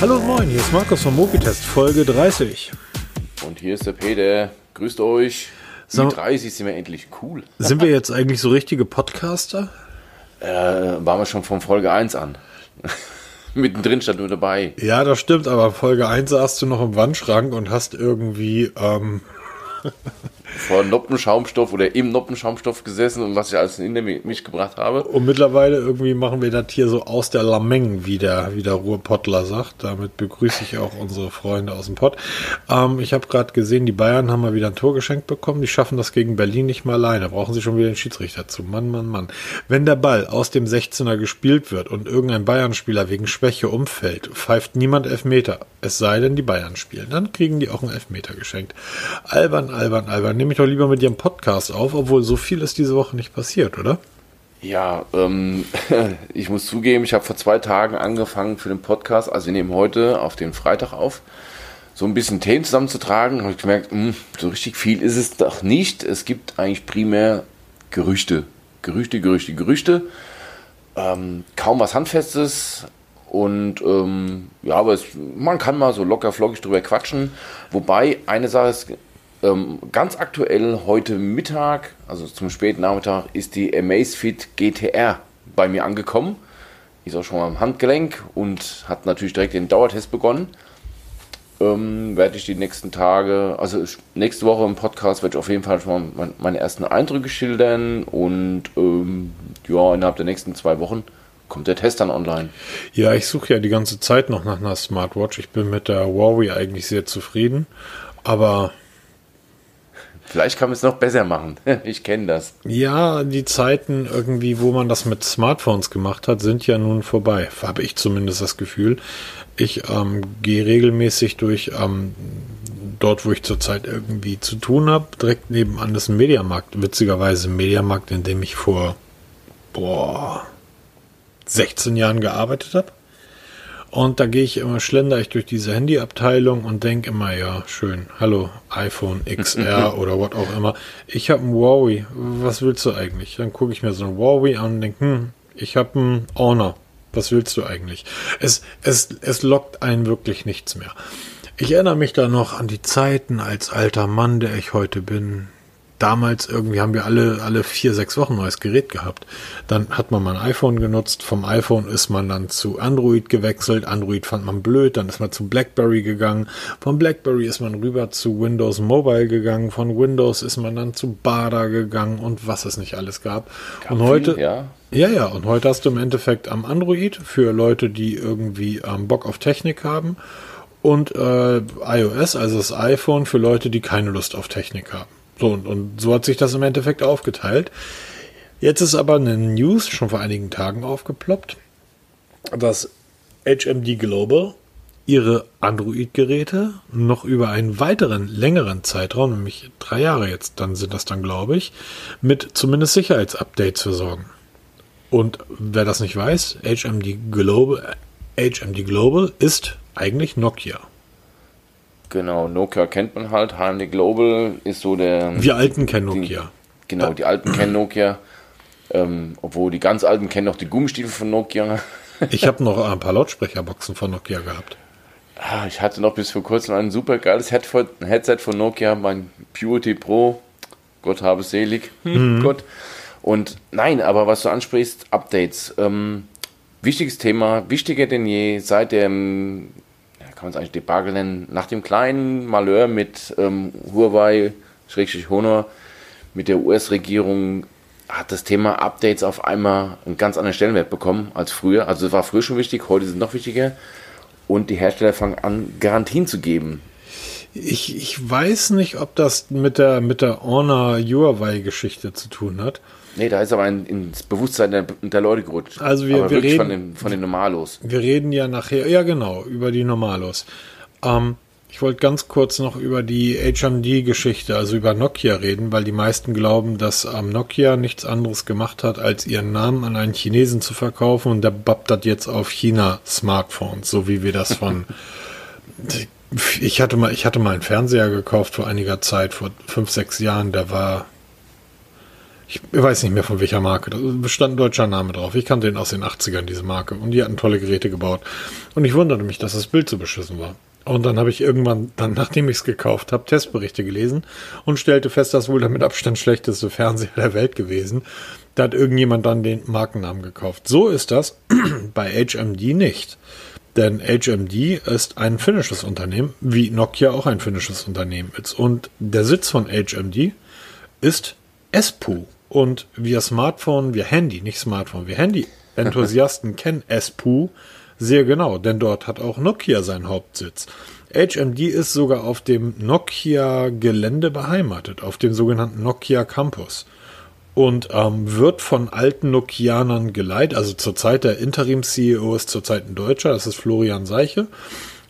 Hallo und moin, hier ist Markus vom Mobitest, Folge 30. Und hier ist der Peter. Grüßt euch. So. Mit 30 sind wir endlich cool. Sind wir jetzt eigentlich so richtige Podcaster? Äh, waren wir schon von Folge 1 an. Mittendrin stand nur dabei. Ja, das stimmt, aber Folge 1 saßt du noch im Wandschrank und hast irgendwie, ähm, Vor Noppenschaumstoff oder im Noppenschaumstoff gesessen und was ich alles in mich gebracht habe. und mittlerweile irgendwie machen wir das hier so aus der Lameng, wie der, wie der Ruhrpottler sagt. Damit begrüße ich auch unsere Freunde aus dem Pott. Ähm, ich habe gerade gesehen, die Bayern haben mal wieder ein Tor geschenkt bekommen. Die schaffen das gegen Berlin nicht mal alleine. Brauchen sie schon wieder den Schiedsrichter zu. Mann, Mann, Mann. Wenn der Ball aus dem 16er gespielt wird und irgendein Bayern-Spieler wegen Schwäche umfällt, pfeift niemand Elfmeter. Es sei denn, die Bayern spielen. Dann kriegen die auch einen Elfmeter geschenkt. Albern, albern, albern. Nehme ich doch lieber mit ihrem Podcast auf, obwohl so viel ist diese Woche nicht passiert, oder? Ja, ähm, ich muss zugeben, ich habe vor zwei Tagen angefangen für den Podcast, also wir nehmen heute auf den Freitag auf, so ein bisschen Themen zusammenzutragen. Habe ich gemerkt, mh, so richtig viel ist es doch nicht. Es gibt eigentlich primär Gerüchte. Gerüchte, Gerüchte, Gerüchte. Ähm, kaum was Handfestes. Und ähm, ja, aber es, man kann mal so locker flockig drüber quatschen. Wobei eine Sache ist ähm, ganz aktuell heute Mittag, also zum späten Nachmittag, ist die Amazfit GTR bei mir angekommen. Ist auch schon mal am Handgelenk und hat natürlich direkt den Dauertest begonnen. Ähm, werde ich die nächsten Tage, also nächste Woche im Podcast werde ich auf jeden Fall schon mal mein, meine ersten Eindrücke schildern und ähm, ja, innerhalb der nächsten zwei Wochen kommt der Test dann online. Ja, ich suche ja die ganze Zeit noch nach einer Smartwatch. Ich bin mit der Huawei eigentlich sehr zufrieden. Aber Vielleicht kann man es noch besser machen. Ich kenne das. ja, die Zeiten irgendwie, wo man das mit Smartphones gemacht hat, sind ja nun vorbei. Habe ich zumindest das Gefühl. Ich ähm, gehe regelmäßig durch ähm, dort, wo ich zurzeit irgendwie zu tun habe. Direkt nebenan ist ein Mediamarkt. Witzigerweise ein Mediamarkt, in dem ich vor boah, 16 Jahren gearbeitet habe. Und da gehe ich immer, schlender ich durch diese Handyabteilung und denke immer, ja, schön, hallo, iPhone XR oder was auch immer. Ich habe ein Huawei, was willst du eigentlich? Dann gucke ich mir so ein Huawei an und denke, hm, ich habe ein Honor, was willst du eigentlich? Es, es, es lockt einen wirklich nichts mehr. Ich erinnere mich da noch an die Zeiten als alter Mann, der ich heute bin. Damals irgendwie haben wir alle, alle vier, sechs Wochen neues Gerät gehabt. Dann hat man mal ein iPhone genutzt. Vom iPhone ist man dann zu Android gewechselt. Android fand man blöd. Dann ist man zu BlackBerry gegangen. Von BlackBerry ist man rüber zu Windows Mobile gegangen. Von Windows ist man dann zu Bada gegangen und was es nicht alles gab. Gab und viel, heute, ja. ja, ja, und heute hast du im Endeffekt am Android für Leute, die irgendwie ähm, Bock auf Technik haben und äh, iOS, also das iPhone für Leute, die keine Lust auf Technik haben. So, und, und so hat sich das im Endeffekt aufgeteilt. Jetzt ist aber eine News schon vor einigen Tagen aufgeploppt, dass HMD Global ihre Android-Geräte noch über einen weiteren längeren Zeitraum, nämlich drei Jahre jetzt, dann sind das dann, glaube ich, mit zumindest Sicherheitsupdates versorgen. Und wer das nicht weiß, HMD Global, HMD Global ist eigentlich Nokia. Genau, Nokia kennt man halt. HMD Global ist so der. Wir Alten kennen Nokia. Genau, die alten kennen Nokia. Ähm, obwohl die ganz alten kennen noch die Gummistiefel von Nokia. Ich habe noch ein paar Lautsprecherboxen von Nokia gehabt. Ah, Ich hatte noch bis vor kurzem ein super geiles Headset von Nokia, mein Purity Pro. Gott habe es selig. Hm, Gott. Und nein, aber was du ansprichst, Updates. Ähm, wichtiges Thema, wichtiger denn je seit dem, kann man es eigentlich Debakel nennen, nach dem kleinen Malheur mit ähm, Huawei, Schrägstrich Honor, mit der US-Regierung hat das Thema Updates auf einmal einen ganz anderen Stellenwert bekommen als früher. Also es war früher schon wichtig, heute ist es noch wichtiger. Und die Hersteller fangen an, Garantien zu geben. Ich, ich weiß nicht, ob das mit der, mit der Honor Huawei-Geschichte zu tun hat. Nee, da ist aber ein, ins Bewusstsein der, der Leute gerutscht. Also wir- aber wir reden- von den, von den Normalos. Wir reden ja nachher, ja genau, über die Normalos. Ähm, ich wollte ganz kurz noch über die HMD-Geschichte, also über Nokia reden, weil die meisten glauben, dass ähm, Nokia nichts anderes gemacht hat, als ihren Namen an einen Chinesen zu verkaufen und der babbt das jetzt auf China-Smartphones, so wie wir das von ich hatte mal, ich hatte mal einen Fernseher gekauft vor einiger Zeit, vor fünf, sechs Jahren, der war, Ich weiß nicht mehr von welcher Marke. Da bestand ein deutscher Name drauf. Ich kannte den aus den 80ern, diese Marke. Und die hatten tolle Geräte gebaut. Und ich wunderte mich, dass das Bild so beschissen war. Und dann habe ich irgendwann, dann nachdem ich es gekauft habe, Testberichte gelesen und stellte fest, dass wohl der mit Abstand schlechteste Fernseher der Welt gewesen. Da hat irgendjemand dann den Markennamen gekauft. So ist das bei HMD nicht. Denn HMD ist ein finnisches Unternehmen, wie Nokia auch ein finnisches Unternehmen ist. Und der Sitz von HMD ist Espoo. Und wir Smartphone, wir Handy, nicht Smartphone, wir Handy-Enthusiasten kennen Espoo sehr genau, denn dort hat auch Nokia seinen Hauptsitz. HMD ist sogar auf dem Nokia-Gelände beheimatet, auf dem sogenannten Nokia Campus. Und ähm, wird von alten Nokianern geleitet. Also zurzeit der Interim-CEO ist zurzeit ein Deutscher, das ist Florian Seiche.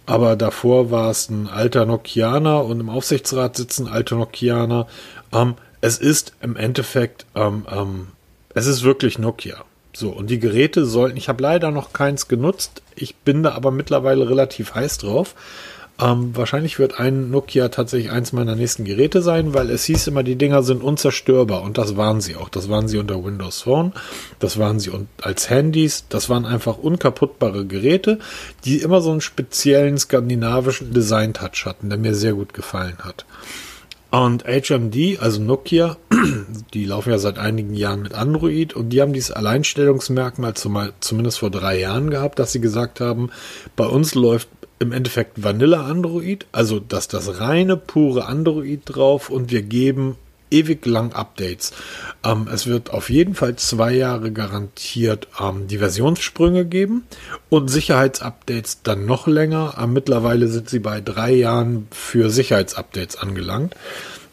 Aber davor war es ein alter Nokianer und im Aufsichtsrat sitzen alte Nokianer. Ähm, es ist im Endeffekt, ähm, ähm, es ist wirklich Nokia. So, und die Geräte sollten, ich habe leider noch keins genutzt, ich bin da aber mittlerweile relativ heiß drauf. Ähm, wahrscheinlich wird ein Nokia tatsächlich eins meiner nächsten Geräte sein, weil es hieß immer, die Dinger sind unzerstörbar und das waren sie auch. Das waren sie unter Windows Phone, das waren sie als Handys, das waren einfach unkaputtbare Geräte, die immer so einen speziellen skandinavischen Design-Touch hatten, der mir sehr gut gefallen hat. Und HMD, also Nokia, die laufen ja seit einigen Jahren mit Android und die haben dieses Alleinstellungsmerkmal zumal, zumindest vor drei Jahren gehabt, dass sie gesagt haben, bei uns läuft im Endeffekt Vanilla Android, also dass das reine, pure Android drauf und wir geben ewig lang Updates. Ähm, es wird auf jeden Fall zwei Jahre garantiert ähm, die Versionssprünge geben und Sicherheitsupdates dann noch länger. Ähm, mittlerweile sind sie bei drei Jahren für Sicherheitsupdates angelangt.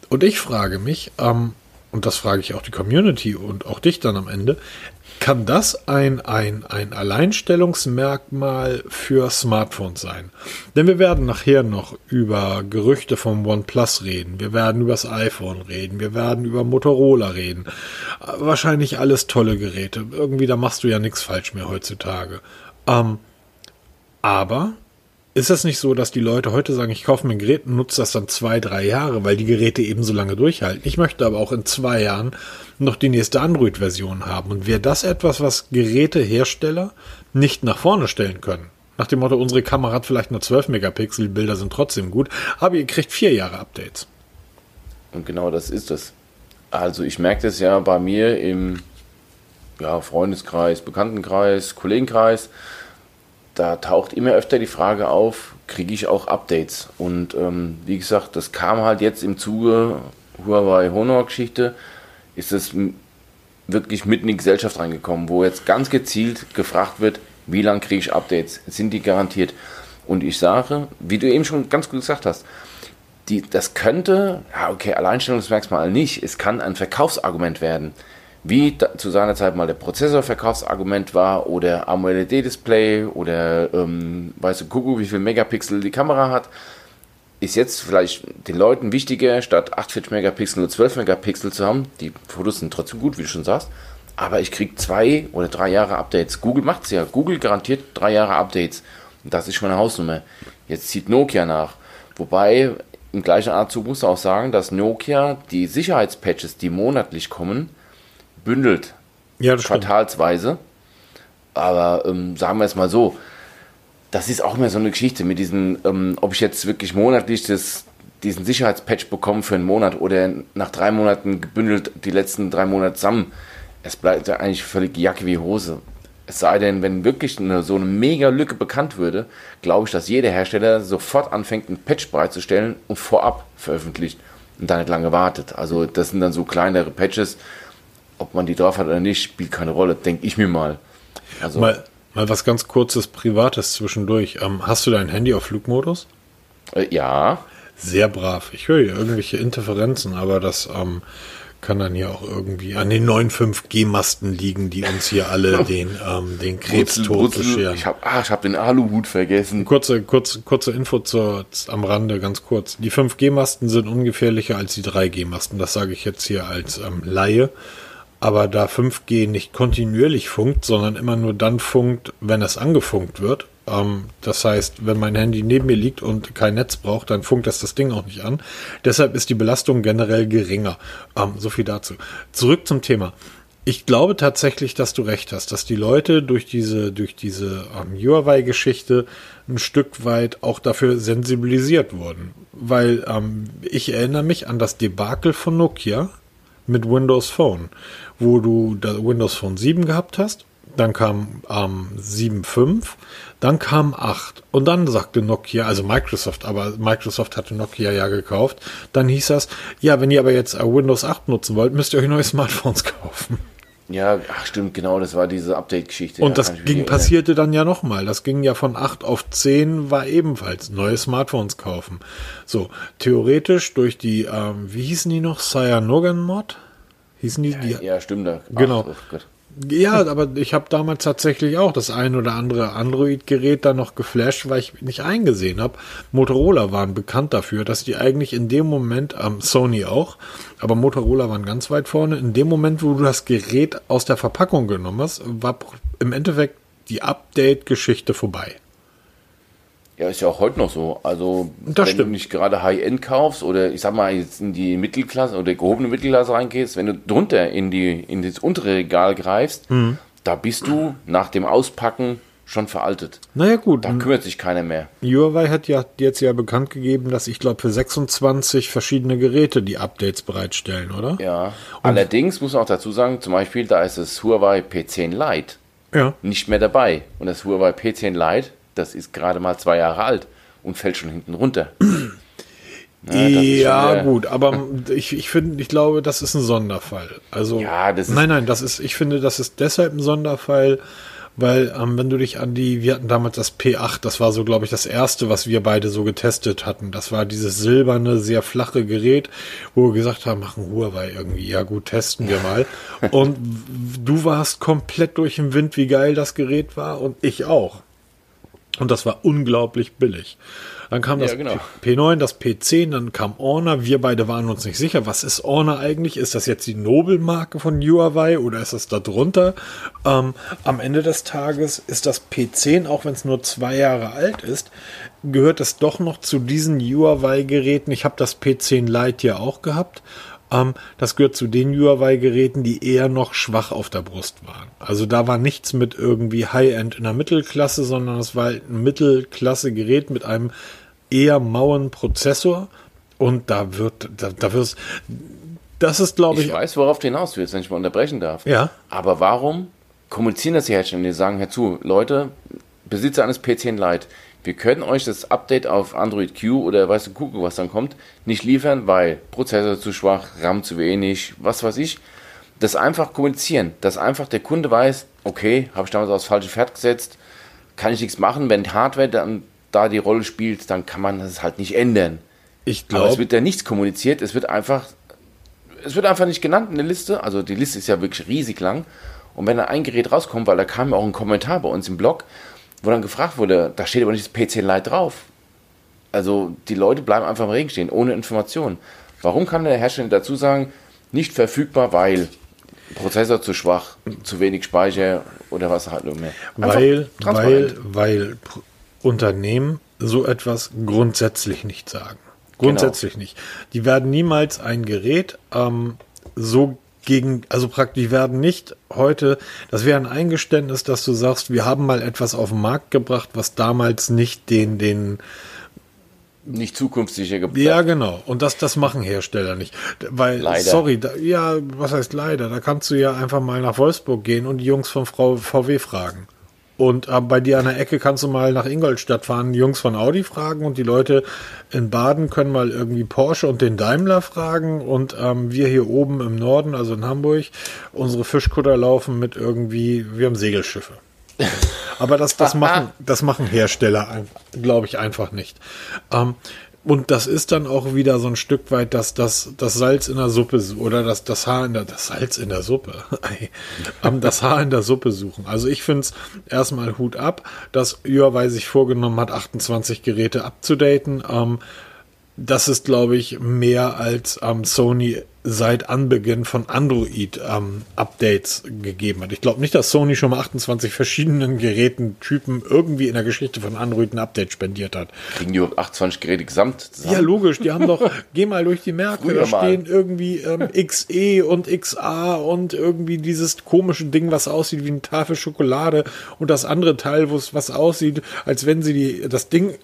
Und ich frage mich, ähm, und das frage ich auch die Community und auch dich dann am Ende, kann das ein, ein, ein Alleinstellungsmerkmal für Smartphones sein? Denn wir werden nachher noch über Gerüchte vom OnePlus reden. Wir werden über das iPhone reden. Wir werden über Motorola reden. Wahrscheinlich alles tolle Geräte. Irgendwie, da machst du ja nichts falsch mehr heutzutage. Ähm, aber ist es nicht so, dass die Leute heute sagen, ich kaufe mir ein Gerät und nutze das dann zwei, drei Jahre, weil die Geräte eben so lange durchhalten? Ich möchte aber auch in zwei Jahren noch die nächste Android-Version haben. Und wäre das etwas, was Gerätehersteller nicht nach vorne stellen können? Nach dem Motto, unsere Kamera hat vielleicht nur 12 Megapixel, Bilder sind trotzdem gut, aber ihr kriegt vier Jahre Updates. Und genau das ist es. Also ich merke das ja bei mir im ja, Freundeskreis, Bekanntenkreis, Kollegenkreis da taucht immer öfter die Frage auf, kriege ich auch Updates? Und ähm, wie gesagt, das kam halt jetzt im Zuge Huawei Honor Geschichte, ist es wirklich mitten in die Gesellschaft reingekommen, wo jetzt ganz gezielt gefragt wird, wie lange kriege ich Updates? Sind die garantiert? Und ich sage, wie du eben schon ganz gut gesagt hast, die, das könnte, ja okay, Alleinstellungsmerkmal nicht, es kann ein Verkaufsargument werden wie zu seiner Zeit mal der Prozessorverkaufsargument war oder AMOLED-Display oder ähm, weißt du, guck, wie viel Megapixel die Kamera hat, ist jetzt vielleicht den Leuten wichtiger, statt 48 Megapixel nur 12 Megapixel zu haben. Die Fotos sind trotzdem gut, wie du schon sagst. Aber ich kriege zwei oder drei Jahre Updates. Google macht es ja. Google garantiert drei Jahre Updates. Und das ist schon eine Hausnummer. Jetzt zieht Nokia nach. Wobei, im gleichen Arztzug muss man auch sagen, dass Nokia die Sicherheitspatches, die monatlich kommen, bündelt. Ja, quartalsweise. Stimmt. Aber ähm, sagen wir es mal so, das ist auch mehr so eine Geschichte mit diesen, ähm, ob ich jetzt wirklich monatlich das, diesen Sicherheitspatch bekomme für einen Monat oder nach drei Monaten gebündelt die letzten drei Monate zusammen. Es bleibt ja eigentlich völlig Jacke wie Hose. Es sei denn, wenn wirklich eine, so eine mega Lücke bekannt würde, glaube ich, dass jeder Hersteller sofort anfängt, einen Patch bereitzustellen und vorab veröffentlicht und dann nicht lange wartet. Also das sind dann so kleinere Patches, ob man die drauf hat oder nicht, spielt keine Rolle, denke ich mir mal. Also mal, mal was ganz kurzes Privates zwischendurch. Ähm, hast du dein Handy auf Flugmodus? Äh, ja. Sehr brav. Ich höre hier irgendwelche Interferenzen, aber das ähm, kann dann ja auch irgendwie an den neuen 5G-Masten liegen, die uns hier alle den, ähm, den Krebstod bescheren. Ich habe ah, hab den Aluhut vergessen. Kurze, kurze, kurze Info zur, am Rande, ganz kurz. Die 5G-Masten sind ungefährlicher als die 3G-Masten. Das sage ich jetzt hier als ähm, Laie. Aber da 5G nicht kontinuierlich funkt, sondern immer nur dann funkt, wenn es angefunkt wird, Ähm, das heißt, wenn mein Handy neben mir liegt und kein Netz braucht, dann funkt das das Ding auch nicht an. Deshalb ist die Belastung generell geringer. Ähm, so viel dazu. Zurück zum Thema. Ich glaube tatsächlich, dass du recht hast, dass die Leute durch diese, durch diese ähm, Huawei-Geschichte ein Stück weit auch dafür sensibilisiert wurden. Weil ähm, ich erinnere mich an das Debakel von Nokia mit Windows Phone, wo du das Windows Phone 7 gehabt hast, dann kam ähm, 7.5, dann kam 8 und dann sagte Nokia, also Microsoft, aber Microsoft hatte Nokia ja gekauft, dann hieß das, ja, wenn ihr aber jetzt Windows 8 nutzen wollt, müsst ihr euch neue Smartphones kaufen. Ja, ach stimmt, genau, das war diese Update-Geschichte. Und ja, das ging, passierte dann ja nochmal. Das ging ja von 8 auf 10, war ebenfalls neue Smartphones kaufen. So, theoretisch durch die, ähm, wie hießen die noch? Cyanogen-Mod? Hießen die? Ja, ja stimmt. Da. Genau. Ach, ja, aber ich habe damals tatsächlich auch das ein oder andere Android-Gerät da noch geflasht, weil ich nicht eingesehen habe. Motorola waren bekannt dafür, dass die eigentlich in dem Moment, ähm, Sony auch, aber Motorola waren ganz weit vorne. In dem Moment, wo du das Gerät aus der Verpackung genommen hast, war im Endeffekt die Update-Geschichte vorbei. Ja, ist ja auch heute noch so. Also, das wenn stimmt. du nicht gerade High-End kaufst oder ich sag mal jetzt in die Mittelklasse oder gehobene Mittelklasse reingehst, wenn du drunter in die in das untere Regal greifst, Mhm. da bist du nach dem Auspacken schon veraltet. Naja, gut. Da kümmert sich keiner mehr. Huawei hat ja jetzt ja bekannt gegeben, dass ich glaube für 26 verschiedene Geräte die Updates bereitstellen, oder? Ja. Allerdings muss man auch dazu sagen, zum Beispiel, da ist das Huawei P10 Lite Ja. nicht mehr dabei. Und das Huawei P10 Lite, das ist gerade mal zwei Jahre alt und fällt schon hinten runter. Ja, Ja, gut, aber ich, ich finde, ich glaube, das ist ein Sonderfall. Also, Ja, das ist- nein, nein, das ist, ich finde, das ist deshalb ein Sonderfall, weil, ähm, wenn du dich an die, wir hatten damals das P8, das war so, glaube ich, das erste, was wir beide so getestet hatten. Das war dieses silberne, sehr flache Gerät, wo wir gesagt haben, machen Huawei irgendwie, ja gut, testen wir mal. und du warst komplett durch den Wind, wie geil das Gerät war und ich auch. Und das war unglaublich billig. Dann kam das Ja, genau. P9, das P10, dann kam Honor. Wir beide waren uns nicht sicher, was ist Honor eigentlich? Ist das jetzt die Nobelmarke von Huawei oder ist das da drunter? Ähm, am Ende des Tages ist das P10, auch wenn es nur zwei Jahre alt ist, gehört es doch noch zu diesen Huawei-Geräten. Ich habe das P10 Lite ja auch gehabt. Ähm, das gehört zu den Huawei-Geräten, die eher noch schwach auf der Brust waren. Also da war nichts mit irgendwie High-End in der Mittelklasse, sondern es war halt ein Mittelklasse-Gerät mit einem eher mauen Prozessor. Und da wird, da, da wirst, das ist, glaube ich, Ich weiß, worauf du hinaus willst, wenn ich mal unterbrechen darf. Ja. Aber warum kommunizieren das die Hersteller? Die sagen, hör zu, Leute, Besitzer eines P10 Lite, wir können euch das Update auf Android Q oder weißt du, gucken, was dann kommt, nicht liefern, weil Prozessor zu schwach, RAM zu wenig, was weiß ich. Das einfach kommunizieren, dass einfach der Kunde weiß, okay, habe ich damals aufs falsche Pferd gesetzt, kann ich nichts machen, wenn die Hardware dann da die Rolle spielt, dann kann man das halt nicht ändern. ich Aber es glaube, wird ja nichts kommuniziert, es wird einfach, es wird einfach nicht genannt in der Liste. Also die Liste ist ja wirklich riesig lang. Und wenn da ein Gerät rauskommt, weil da kam ja auch ein Kommentar bei uns im Blog, wo dann gefragt wurde, da steht aber nicht das PC Lite drauf. Also die Leute bleiben einfach im Regen stehen, ohne Informationen. Warum kann der Hersteller dazu sagen, nicht verfügbar, weil Prozessor zu schwach, zu wenig Speicher oder was halt nur mehr? Einfach weil, weil, weil Unternehmen so etwas grundsätzlich nicht sagen. Grundsätzlich nicht. Die werden niemals ein Gerät ähm, so gegen, also praktisch, werden nicht heute, das wäre ein Eingeständnis, dass du sagst, wir haben mal etwas auf den Markt gebracht, was damals nicht den, den, nicht zukunftssicher gebracht. ja, genau. Und das, das machen Hersteller nicht. Weil, Leider. sorry, da, ja, was heißt leider? Da kannst du ja einfach mal nach Wolfsburg gehen und die Jungs von Frau VW fragen. Und äh, bei dir an der Ecke kannst du mal nach Ingolstadt fahren, die Jungs von Audi fragen und die Leute in Baden können mal irgendwie Porsche und den Daimler fragen und ähm, wir hier oben im Norden, also in Hamburg, unsere Fischkutter laufen mit irgendwie, wir haben Segelschiffe. Aber das, das, machen, das machen Hersteller, glaube ich, einfach nicht. Ähm, und das ist dann auch wieder so ein Stück weit das, das, das Salz in der Suppe su- oder das, das Haar in der, das Salz in der Suppe, das Haar in der Suppe suchen. Also ich finde es erstmal Hut ab, dass Huawei sich vorgenommen hat, 28 Geräte abzudaten. Ähm, das ist, glaube ich, mehr als ähm, Sony seit Anbeginn von Android-Updates ähm, gegeben hat. Ich glaube nicht, dass Sony schon mal 28 verschiedenen Geräten-Typen irgendwie in der Geschichte von Android ein Update spendiert hat. Kriegen die 28 Geräte gesamt zusammen? Ja, logisch. Die haben doch, geh mal durch die Märkte, da stehen irgendwie ähm, XE und XA und irgendwie dieses komische Ding, was aussieht wie eine Tafel Schokolade und das andere Teil, wo es was aussieht, als wenn sie die, das Ding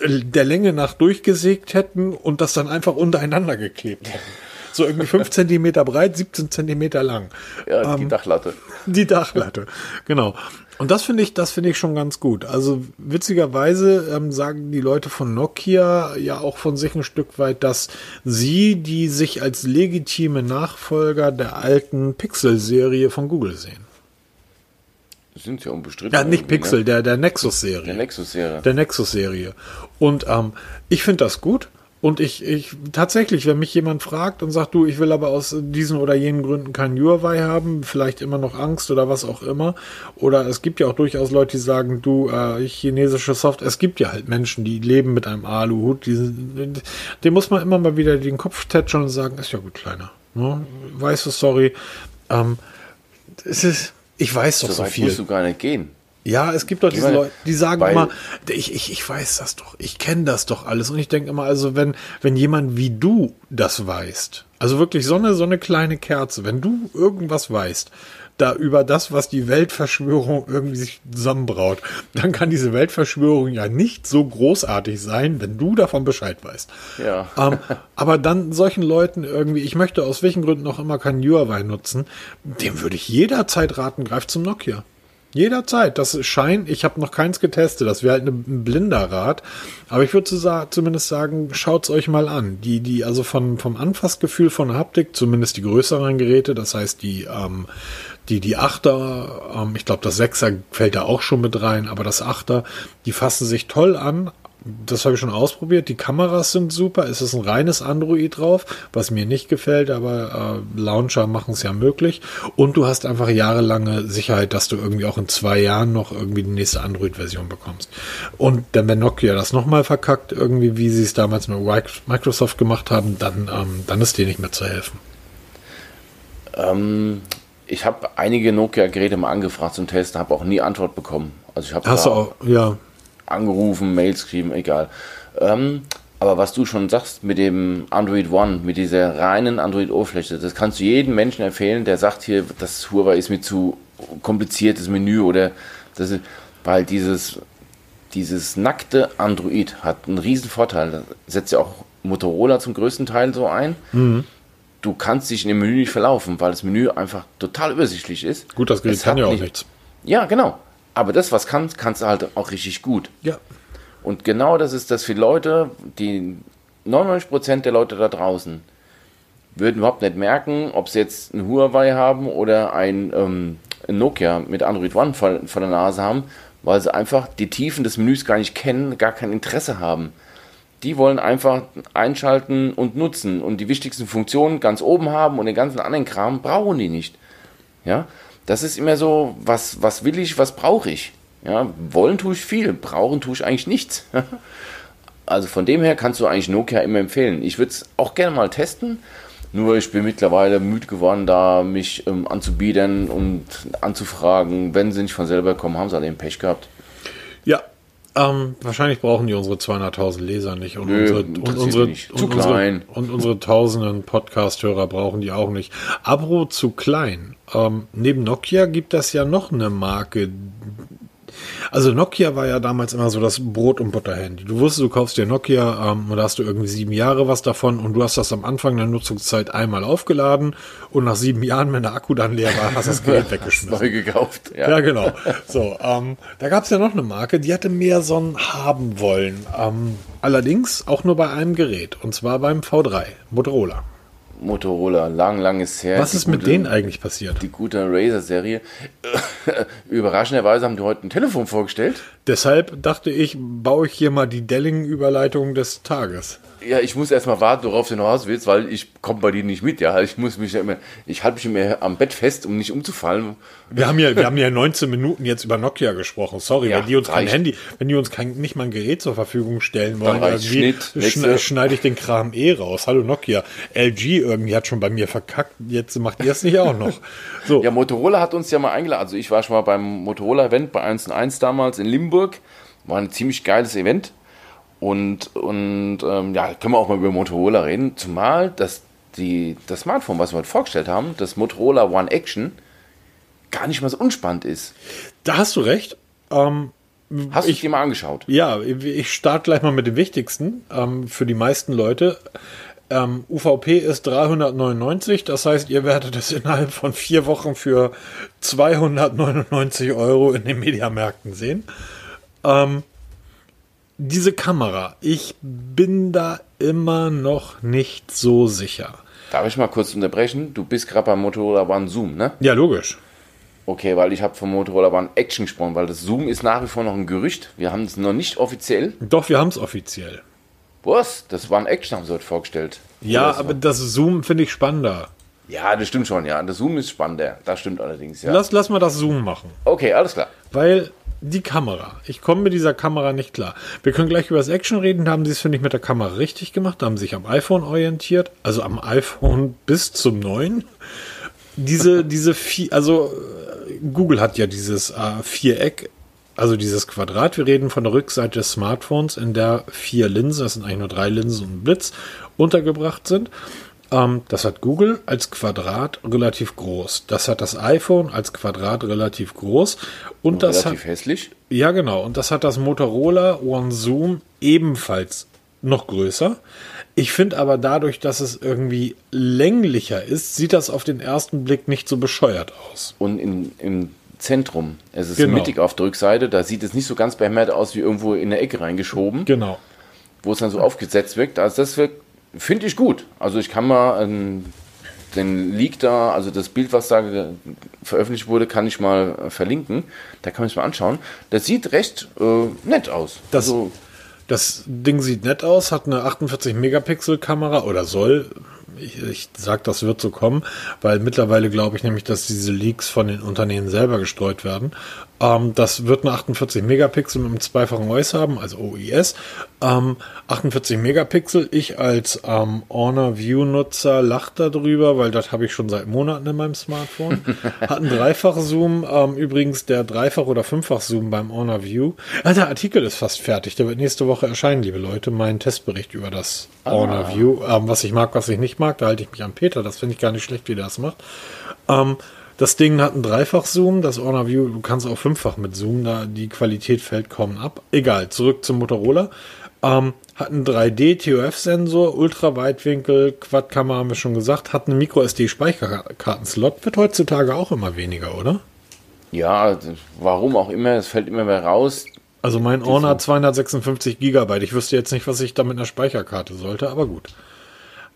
der Länge nach durchgesägt hätten und das dann einfach untereinander geklebt hätten. So irgendwie 5 Zentimeter breit, 17 Zentimeter lang. Ja, die ähm, Dachlatte. Die Dachlatte, genau. Und das finde ich, das finde ich schon ganz gut. Also witzigerweise ähm, sagen die Leute von Nokia ja auch von sich ein Stück weit, dass sie die sich als legitime Nachfolger der alten Pixel-Serie von Google sehen. Sind ja unbestritten. Ja, nicht Pixel, ne? der, der Nexus-Serie. Der Nexus-Serie. Der Nexus-Serie. Und ähm, ich finde das gut. Und ich, ich, tatsächlich, wenn mich jemand fragt und sagt, du, ich will aber aus diesen oder jenen Gründen kein Huawei haben, vielleicht immer noch Angst oder was auch immer. Oder es gibt ja auch durchaus Leute, die sagen, du, äh, chinesische Software, es gibt ja halt Menschen, die leben mit einem Aluhut, dem muss man immer mal wieder den Kopf tätscheln und sagen, ist ja gut, Kleiner. Ne? Weißt du, sorry. Ähm, es ist, ich weiß doch so, so viel. musst du gar nicht gehen. Ja, es gibt doch diese Leute, die sagen immer, ich, ich, ich weiß das doch, ich kenne das doch alles. Und ich denke immer, also wenn, wenn jemand wie du das weißt, also wirklich so eine, so eine kleine Kerze, wenn du irgendwas weißt, da über das, was die Weltverschwörung irgendwie sich zusammenbraut, dann kann diese Weltverschwörung ja nicht so großartig sein, wenn du davon Bescheid weißt. Ja. Ähm, aber dann solchen Leuten irgendwie, ich möchte aus welchen Gründen auch immer keinen Huawei nutzen, dem würde ich jederzeit raten, greif zum Nokia. Jederzeit. Das scheint, ich habe noch keins getestet, das wäre halt ein blinder Rat. Aber ich würde zumindest sagen, schaut's euch mal an. Die, die, also von, vom Anfassgefühl von Haptik, zumindest die größeren Geräte, das heißt die, ähm, die, die Achter, ähm, ich glaube, das Sechser fällt da auch schon mit rein, aber das Achter, die fassen sich toll an, das habe ich schon ausprobiert. Die Kameras sind super. Es ist ein reines Android drauf, was mir nicht gefällt, aber äh, Launcher machen es ja möglich. Und du hast einfach jahrelange Sicherheit, dass du irgendwie auch in zwei Jahren noch irgendwie die nächste Android-Version bekommst. Und dann, wenn Nokia das nochmal verkackt, irgendwie wie sie es damals mit Microsoft gemacht haben, dann, ähm, dann ist dir nicht mehr zu helfen. Ähm, ich habe einige Nokia-Geräte mal angefragt zum Testen, habe auch nie Antwort bekommen. Also ich habe Hast du auch, ja angerufen, Mails geschrieben, egal. Ähm, aber was du schon sagst mit dem Android One, mit dieser reinen Android-Oberfläche, das kannst du jedem Menschen empfehlen, der sagt hier, das Huawei ist mir zu kompliziertes Menü oder das ist, weil dieses, dieses nackte Android hat einen riesen Vorteil. Das setzt ja auch Motorola zum größten Teil so ein. Mhm. Du kannst dich in dem Menü nicht verlaufen, weil das Menü einfach total übersichtlich ist. Gut, das Gerät kann ja auch nicht, nichts. Ja, genau. Aber das, was kannst, kannst du halt auch richtig gut. Ja. Und genau das ist das für Leute, die 99% der Leute da draußen würden überhaupt nicht merken, ob sie jetzt ein Huawei haben oder ein, ähm, ein Nokia mit Android One vor, vor der Nase haben, weil sie einfach die Tiefen des Menüs gar nicht kennen, gar kein Interesse haben. Die wollen einfach einschalten und nutzen und die wichtigsten Funktionen ganz oben haben und den ganzen anderen Kram brauchen die nicht. Ja, das ist immer so, was, was will ich, was brauche ich? Ja, wollen tue ich viel, brauchen tue ich eigentlich nichts. also von dem her kannst du eigentlich Nokia immer empfehlen. Ich würde es auch gerne mal testen, nur ich bin mittlerweile müde geworden, da mich ähm, anzubieten und anzufragen. Wenn sie nicht von selber kommen, haben sie alle den Pech gehabt. Ja, ähm, wahrscheinlich brauchen die unsere 200.000 Leser nicht und Nö, unsere, und unsere, nicht. Und, unsere und unsere tausenden Podcast-Hörer brauchen die auch nicht. Abro zu klein. Ähm, neben Nokia gibt das ja noch eine Marke, also Nokia war ja damals immer so das Brot- und Butter-Handy. Du wusstest, du kaufst dir Nokia ähm, und da hast du irgendwie sieben Jahre was davon und du hast das am Anfang der Nutzungszeit einmal aufgeladen und nach sieben Jahren, wenn der Akku dann leer war, hast du das Gerät weggeschmissen. Neu gekauft. Ja, ja genau. So, ähm, da gab es ja noch eine Marke, die hatte mehr so ein haben wollen. Ähm, allerdings auch nur bei einem Gerät und zwar beim V3 Motorola. Motorola, lang, lang ist her. Was ist gute, mit denen eigentlich passiert? Die gute Razer-Serie. überraschenderweise haben die heute ein Telefon vorgestellt. Deshalb dachte ich, baue ich hier mal die Delling-Überleitung des Tages. Ja, ich muss erstmal warten, worauf du hinaus willst, weil ich komme bei dir nicht mit, ja. Ich muss mich ja immer, ich halte mich immer am Bett fest, um nicht umzufallen. Wir haben ja, wir haben ja 19 Minuten jetzt über Nokia gesprochen. Sorry, Ja, wenn die uns kein reicht. Handy, wenn die uns kein, nicht mal ein Gerät zur Verfügung stellen wollen, reicht irgendwie schneide ich den Kram eh raus. Hallo Nokia. LG irgendwie hat schon bei mir verkackt. Jetzt macht ihr es nicht auch noch. So. Ja, Motorola hat uns ja mal eingeladen. Also ich war schon mal beim Motorola-Event bei 1 1 damals in Limburg. War ein ziemlich geiles Event. Und, und ähm, ja, können wir auch mal über Motorola reden. Zumal das, die, das Smartphone, was wir heute vorgestellt haben, das Motorola One Action, gar nicht mal so unspannend ist. Da hast du recht. Ähm, Hast du Ich- es dir mal angeschaut? Ja, ich starte gleich mal mit dem Wichtigsten ähm, für die meisten Leute. Ähm, UVP ist 399, das heißt, ihr werdet es innerhalb von vier Wochen für 299 Euro in den Mediamärkten sehen. Ähm, diese Kamera, ich bin da immer noch nicht so sicher. Darf ich mal kurz unterbrechen? Du bist gerade beim Motorola One Zoom, ne? Ja, logisch. Okay, weil ich habe vom Motorola One Action gesprochen, weil das Zoom ist nach wie vor noch ein Gerücht. Wir haben es noch nicht offiziell. Doch, wir haben es offiziell. Was? Das One Action haben sie heute vorgestellt. Ja, so. aber das Zoom finde ich spannender. Ja, das stimmt schon, ja. Das Zoom ist spannender. Das stimmt allerdings, ja. Lass, lass mal das Zoom machen. Okay, alles klar. Weil die Kamera, ich komme mit dieser Kamera nicht klar. Wir können gleich über das Action reden, da haben sie es, finde ich, mit der Kamera richtig gemacht, da haben sie sich am iPhone orientiert, also am iPhone bis zum neuen. Diese, diese vier, also äh, Google hat ja dieses äh, Viereck, also dieses Quadrat. Wir reden von der Rückseite des Smartphones, in der vier Linsen, das sind eigentlich nur drei Linsen und ein Blitz, untergebracht sind. Ähm, das hat Google als Quadrat relativ groß. Das hat das iPhone als Quadrat relativ groß. Und das hat, Relativ hässlich. ja, genau. Und das hat das Motorola One Zoom ebenfalls noch größer. Ich finde aber dadurch, dass es irgendwie länglicher ist, sieht das auf den ersten Blick nicht so bescheuert aus. Und in, im Zentrum. Es ist Genau. mittig auf der Rückseite. Da sieht es nicht so ganz behämmert aus wie irgendwo in der Ecke reingeschoben, Genau. wo es dann so aufgesetzt wirkt. Also das wirkt, finde ich gut. Also ich kann mal ähm, den Leak da, also das Bild, was da veröffentlicht wurde, kann ich mal äh, verlinken. Da kann man es mal anschauen. Das sieht recht äh, nett aus. Das, also, das Ding sieht nett aus, hat eine 48 Megapixel Kamera oder soll. Ich, ich sag, das wird so kommen, weil mittlerweile glaube ich nämlich, dass diese Leaks von den Unternehmen selber gestreut werden. Ähm, das wird eine 48 Megapixel mit einem zweifachen OIS haben, also OIS. Ähm, 48 Megapixel. Ich als ähm, Honor View Nutzer lache darüber, weil das habe ich schon seit Monaten in meinem Smartphone. Hat einen Dreifach-Zoom. Ähm, übrigens der Dreifach- oder Fünffach-Zoom beim Honor View. Ah, der Artikel ist fast fertig. Der wird nächste Woche erscheinen, liebe Leute. Mein Testbericht über das Honor View. Ähm, was ich mag, was ich nicht mag. Da halte ich mich an Peter. Das finde ich gar nicht schlecht, wie der das macht. Das Ding hat einen Dreifach-Zoom, das Honor View, du kannst auch fünffach mit Zoom, da die Qualität fällt kaum ab. Egal, zurück zum Motorola. Ähm, hat einen 3D-TOF-Sensor, Ultraweitwinkel, Quad-Kamera haben wir schon gesagt, hat einen Micro-SD-Speicherkartenslot, wird heutzutage auch immer weniger, oder? ja, warum auch immer, es fällt immer mehr raus. Also mein Honor hat 256 Gigabyte. Ich wüsste jetzt nicht, was ich da mit einer Speicherkarte sollte, aber gut.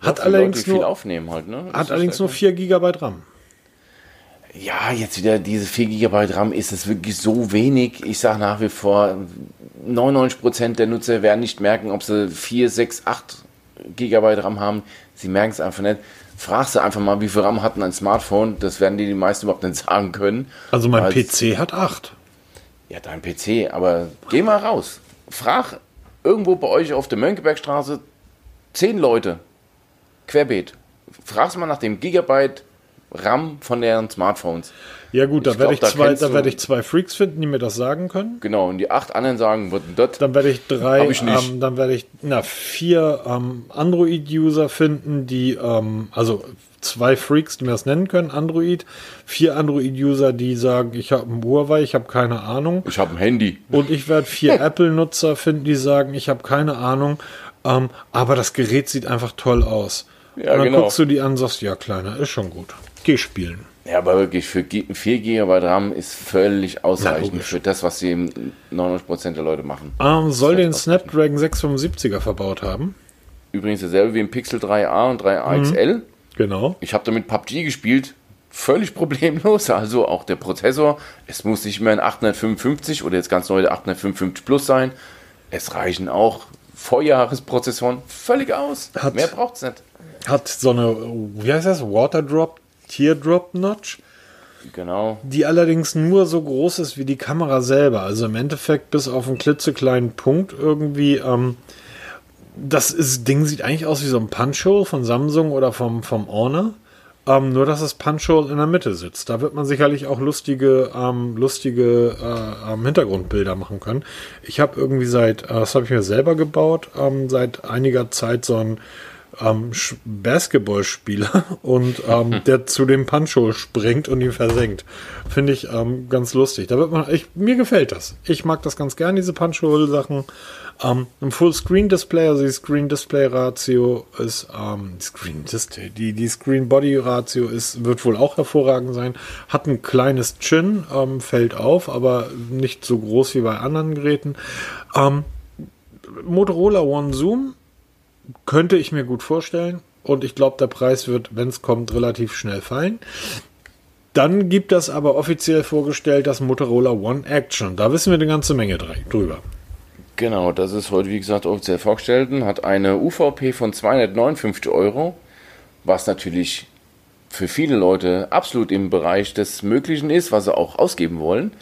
Hat Für allerdings Leute, die viel nur, aufnehmen halt, ne? Hat allerdings halt- nur 4 Gigabyte RAM. Ja, jetzt wieder diese 4 GB RAM ist es wirklich so wenig. Ich sage nach wie vor, 99% der Nutzer werden nicht merken, ob sie 4, 6, 8 GB RAM haben. Sie merken es einfach nicht. Frag sie einfach mal, wie viel RAM hat ein Smartphone? Das werden die die meisten überhaupt nicht sagen können. Also mein Weil- PC hat 8. Ja, dein PC, aber geh mal raus. Frag irgendwo bei euch auf der Mönckebergstraße 10 Leute, querbeet. Frag's mal nach dem Gigabyte RAM von deren Smartphones. Ja gut, da werde ich, da zwei, da werde ich zwei Freaks finden, die mir das sagen können. Genau, und die acht anderen sagen, was das? Dann werde ich drei, ich. Ähm, dann werde ich na vier ähm, Android-User finden, die ähm, also zwei Freaks, die mir das nennen können, Android, vier Android-User, die sagen, ich habe ein Huawei, ich habe keine Ahnung. Ich habe ein Handy. Und ich werde vier Apple-Nutzer finden, die sagen, ich habe keine Ahnung, ähm, aber das Gerät sieht einfach toll aus. Ja, und dann genau. guckst du die an und sagst, ja, kleiner, ist schon gut. Geh spielen. Ja, aber wirklich, für G- 4 GB RAM ist völlig ausreichend logisch. für das, was die 99% der Leute machen. Ähm, soll den Snapdragon 675er verbaut haben. Übrigens dasselbe wie im Pixel 3a und 3a XL. Genau. Ich habe damit PUBG gespielt. völlig problemlos. Also auch der Prozessor, es muss nicht mehr ein 855 oder jetzt ganz neu der 855 Plus sein. Es reichen auch Vorjahresprozessoren völlig aus. Hat- mehr braucht es nicht. Hat so eine, wie heißt das, Waterdrop, Teardrop Notch, Genau. die allerdings nur so groß ist wie die Kamera selber. Also im Endeffekt bis auf einen klitzekleinen Punkt irgendwie. Ähm, das ist, Ding sieht eigentlich aus wie so ein Punch-Hole von Samsung oder vom, vom Honor. Ähm, nur, dass das Punch-Hole in der Mitte sitzt. Da wird man sicherlich auch lustige, ähm, lustige äh, ähm, Hintergrundbilder machen können. Ich habe irgendwie seit, äh, das habe ich mir selber gebaut, ähm, seit einiger Zeit so ein ähm, Basketballspieler und ähm, der zu dem Punch-Hole springt und ihn versenkt. Finde ich ähm, ganz lustig. Da wird man, ich, mir gefällt das. Ich mag das ganz gern, diese Punch-Hole-Sachen. Ähm, ein Full-Screen-Display, also die Screen-Display-Ratio ist, ähm, die Screen-Display, die, die Screen-Body-Ratio ist, wird wohl auch hervorragend sein. Hat ein kleines Chin, ähm, fällt auf, aber nicht so groß wie bei anderen Geräten. Ähm, Motorola One Zoom könnte ich mir gut vorstellen. Und ich glaube, der Preis wird, wenn es kommt, relativ schnell fallen. Dann gibt das aber offiziell vorgestellt das Motorola One Action. Da wissen wir eine ganze Menge drüber. Genau, das ist heute, wie gesagt, offiziell vorgestellt. und Hat eine UVP von 259 Euro, was natürlich für viele Leute absolut im Bereich des Möglichen ist, was sie auch ausgeben wollen.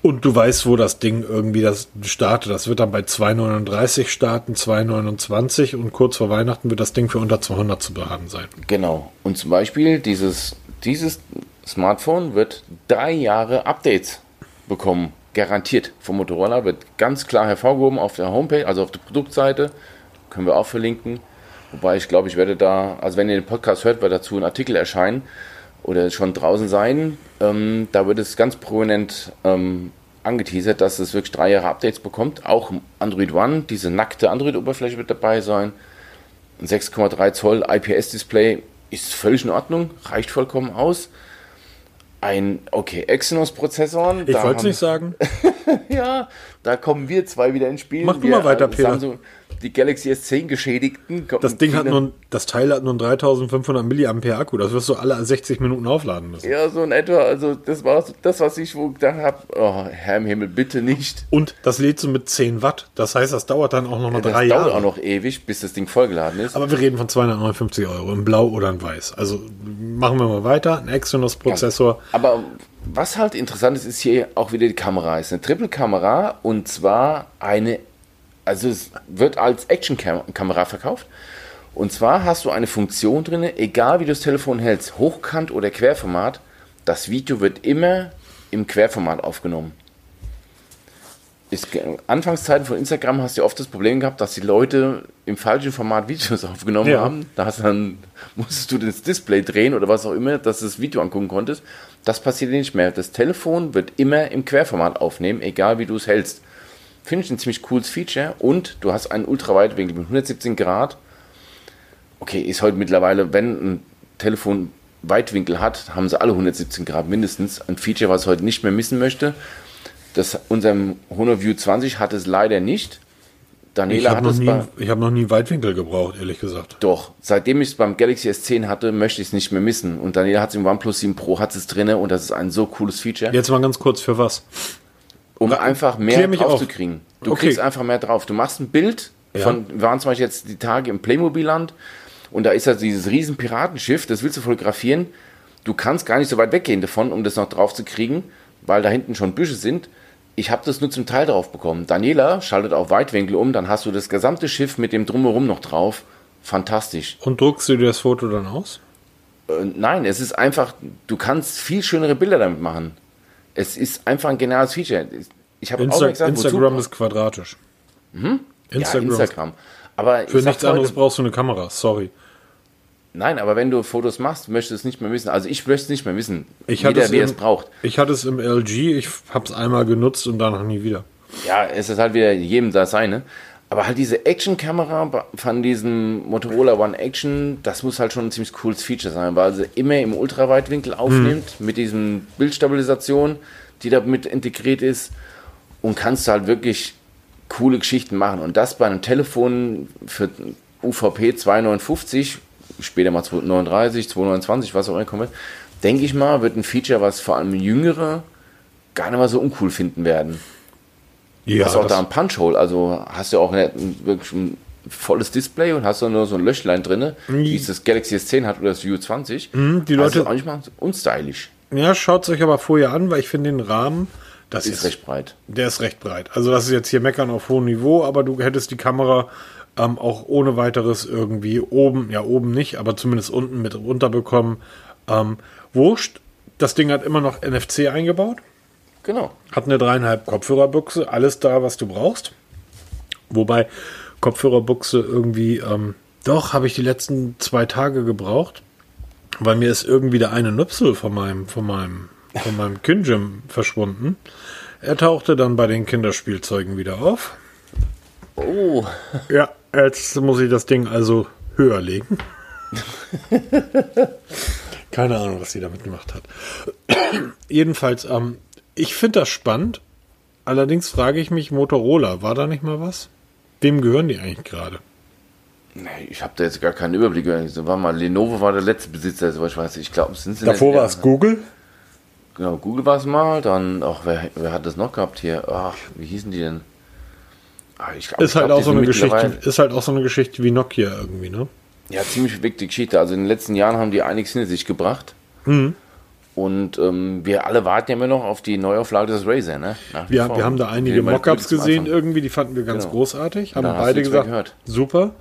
Und du weißt, wo das Ding irgendwie das startet. Das wird dann bei 2,39 starten, 2,29 und kurz vor Weihnachten wird das Ding für unter 200 zu behaben sein. Genau. Und zum Beispiel dieses, dieses Smartphone wird drei Jahre Updates bekommen. Garantiert vom Motorola. Wird ganz klar hervorgehoben auf der Homepage, also auf der Produktseite. Können wir auch verlinken. Wobei ich glaube, ich werde da, also wenn ihr den Podcast hört, wird dazu ein Artikel erscheinen oder schon draußen sein. Ähm, da wird es ganz prominent ähm, angeteasert, dass es wirklich drei Jahre Updates bekommt. Auch Android One, diese nackte Android-Oberfläche wird dabei sein. Ein 6,3 Zoll IPS-Display ist völlig in Ordnung, reicht vollkommen aus. Ein, okay, Exynos-Prozessor. Ich wollte es nicht sagen. Ja, da kommen wir zwei wieder ins Spiel. Mach du wir, mal weiter, äh, Peter. Samsung, die Galaxy S10 Geschädigten. Das Ding hat nur, das Teil hat nur einen 3500 Milliampere Akku. Das wirst du alle 60 Minuten aufladen müssen. Ja, so in etwa. Also, das war das, was ich wo gedacht habe. Oh, Herr im Himmel, bitte nicht. Und das lädt so mit 10 Watt. Das heißt, das dauert dann auch noch mal Das drei dauert Jahre. auch noch ewig, bis das Ding vollgeladen ist. Aber wir reden von 259 Euro in Blau oder in Weiß. Also machen wir mal weiter. Ein Exynos-Prozessor. Aber was halt interessant ist, ist hier auch wieder die Kamera. Es ist eine Triple-Kamera und zwar eine, also es wird als Action-Kamera verkauft. Und zwar hast du eine Funktion drin, egal wie du das Telefon hältst, hochkant oder Querformat, das Video wird immer im Querformat aufgenommen. Ist, Anfangszeiten von Instagram hast du oft das Problem gehabt, dass die Leute im falschen Format Videos aufgenommen Ja. haben. Da dann, musstest du das Display drehen oder was auch immer, dass du das Video angucken konntest. Das passiert nicht mehr. Das Telefon wird immer im Querformat aufnehmen, egal wie du es hältst. Finde ich ein ziemlich cooles Feature und du hast einen Ultraweitwinkel mit 117 Grad. Okay, ist heute mittlerweile, wenn ein Telefon Weitwinkel hat, haben sie alle 117 Grad mindestens. Ein Feature, was ich heute nicht mehr missen möchte. Das unserem Honor View 20 hat es leider nicht. Ich Daniela habe hat noch, es nie- ich hab noch nie Weitwinkel gebraucht, ehrlich gesagt. doch, seitdem ich es beim Galaxy S10 hatte, möchte ich es nicht mehr missen. Und Daniela hat es im OnePlus 7 Pro, hat es drin und das ist ein so cooles Feature, Jetzt mal ganz kurz für was. Um einfach mehr drauf auf. zu kriegen. Du Okay. kriegst einfach mehr drauf. Du machst ein Bild Ja. von, wir waren zum Beispiel jetzt die Tage im Playmobil-Land und da ist ja dieses riesen Piratenschiff, das willst du fotografieren. Du kannst gar nicht so weit weggehen davon, um das noch drauf zu kriegen, weil da hinten schon Büsche sind. Ich habe das nur zum Teil drauf bekommen. Daniela schaltet auf Weitwinkel um, dann hast du das gesamte Schiff mit dem Drumherum noch drauf. Fantastisch. Und druckst du dir das Foto dann aus? Äh, nein, es ist einfach, du kannst viel schönere Bilder damit machen. Es ist einfach ein geniales Feature. Ich habe auch Insta gesagt, wozu Instagram bra- ist quadratisch. ja, Instagram. Instagram. Aber Für nichts heute- anderes brauchst du eine Kamera. Sorry. Nein, aber wenn du Fotos machst, möchtest du es nicht mehr wissen. Also ich möchte es nicht mehr wissen. Ich hatte Jeder, es wer im- es braucht. Ich hatte es im LG. Ich habe es einmal genutzt und danach nie wieder. Ja, es ist halt wieder jedem das seine. Aber halt diese Action-Kamera von diesem Motorola One Action, das muss halt schon ein ziemlich cooles Feature sein, weil sie immer im Ultraweitwinkel aufnimmt, mit diesem Bildstabilisation, die da mit integriert ist und kannst halt wirklich coole Geschichten machen. Und das bei einem Telefon für UVP 259, später mal 239, 229, was auch immer kommt, denke ich mal, wird ein Feature, was vor allem Jüngere gar nicht mal so uncool finden werden. Ja, hast auch da ein Punch-Hole, also hast du auch nicht wirklich ein volles Display und hast dann nur so ein Löchlein drin, wie es das Galaxy S10 hat oder das U20. Mhm, die Leute. Also auch nicht mal unstylisch. Ja, schaut es euch aber vorher an, weil ich finde den Rahmen. Das ist, ist, recht breit. Der ist recht breit. Also das ist jetzt hier meckern auf hohem Niveau, aber du hättest die Kamera ähm, auch ohne weiteres irgendwie oben, ja oben nicht, aber zumindest unten mit runterbekommen. Ähm, wurscht. Das Ding hat immer noch NFC eingebaut. Genau. Hat eine dreieinhalb Kopfhörerbuchse, alles da, was du brauchst. Wobei Kopfhörerbuchse irgendwie, ähm, doch, habe ich die letzten zwei Tage gebraucht, weil mir ist irgendwie der eine Nupsel von meinem, von meinem, von meinem Kinjim verschwunden. Er tauchte dann bei den Kinderspielzeugen wieder auf. Oh. Ja, jetzt muss ich das Ding also höher legen. Keine Ahnung, was sie damit gemacht hat. Jedenfalls, ähm, ich finde das spannend. Allerdings frage ich mich, Motorola, war da nicht mal was? Wem gehören die eigentlich gerade? Nee, ich habe da jetzt gar keinen Überblick. War mal, Lenovo war der letzte Besitzer, soweit ich weiß. Ich glaube, sind sie Davor war es Google. Genau, Google war es mal. Dann, ach, wer, wer hat das noch gehabt hier? Ach, wie hießen die denn? Ach, ich glaub, ist halt glaub, auch so eine Geschichte. Ist halt auch so eine Geschichte wie Nokia irgendwie, ne? Ja, ziemlich bewegte Geschichte. Also in den letzten Jahren haben die einiges hinter sich gebracht. Mhm. Und ähm, wir alle warten ja immer noch auf die Neuauflage des Razer, ne? Wir, wir, haben da einige Mockups gesehen irgendwie, die fanden wir ganz genau. großartig. Haben beide gesagt, super.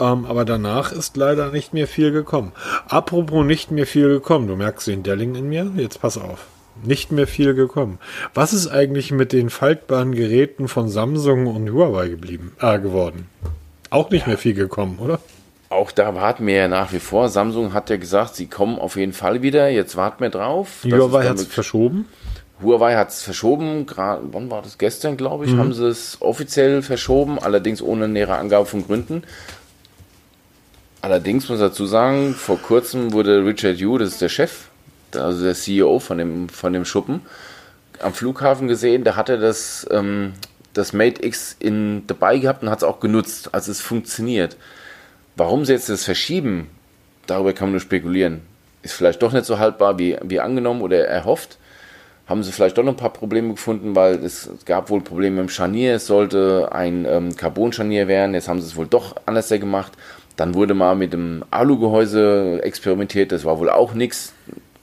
Ähm, aber danach ist leider nicht mehr viel gekommen. Apropos nicht mehr viel gekommen, du merkst den Delling in mir, jetzt pass auf. Nicht mehr viel gekommen. Was ist eigentlich mit den faltbaren Geräten von Samsung und Huawei geblieben, äh, geworden? Auch nicht mehr viel gekommen, oder? Auch da warten wir ja nach wie vor. Samsung hat ja gesagt, sie kommen auf jeden Fall wieder. Jetzt warten wir drauf. Huawei hat es verschoben. Huawei hat es verschoben. Gerade, wann war das? Gestern, glaube ich, mhm. haben sie es offiziell verschoben, allerdings ohne nähere Angabe von Gründen. Allerdings muss ich dazu sagen, vor kurzem wurde Richard Yu, das ist der Chef, also der CEO von dem, von dem Schuppen, am Flughafen gesehen. Da hatte das, ähm, das Mate X in, dabei gehabt und hat es auch genutzt. Also es funktioniert. Warum sie jetzt das verschieben, darüber kann man nur spekulieren. Ist vielleicht doch nicht so haltbar wie, wie angenommen oder erhofft. Haben sie vielleicht doch noch ein paar Probleme gefunden, weil es gab wohl Probleme im Scharnier. Es sollte ein ähm, Carbon-Scharnier werden. Jetzt haben sie es wohl doch anders gemacht. Dann wurde mal mit dem Alu-Gehäuse experimentiert. Das war wohl auch nichts.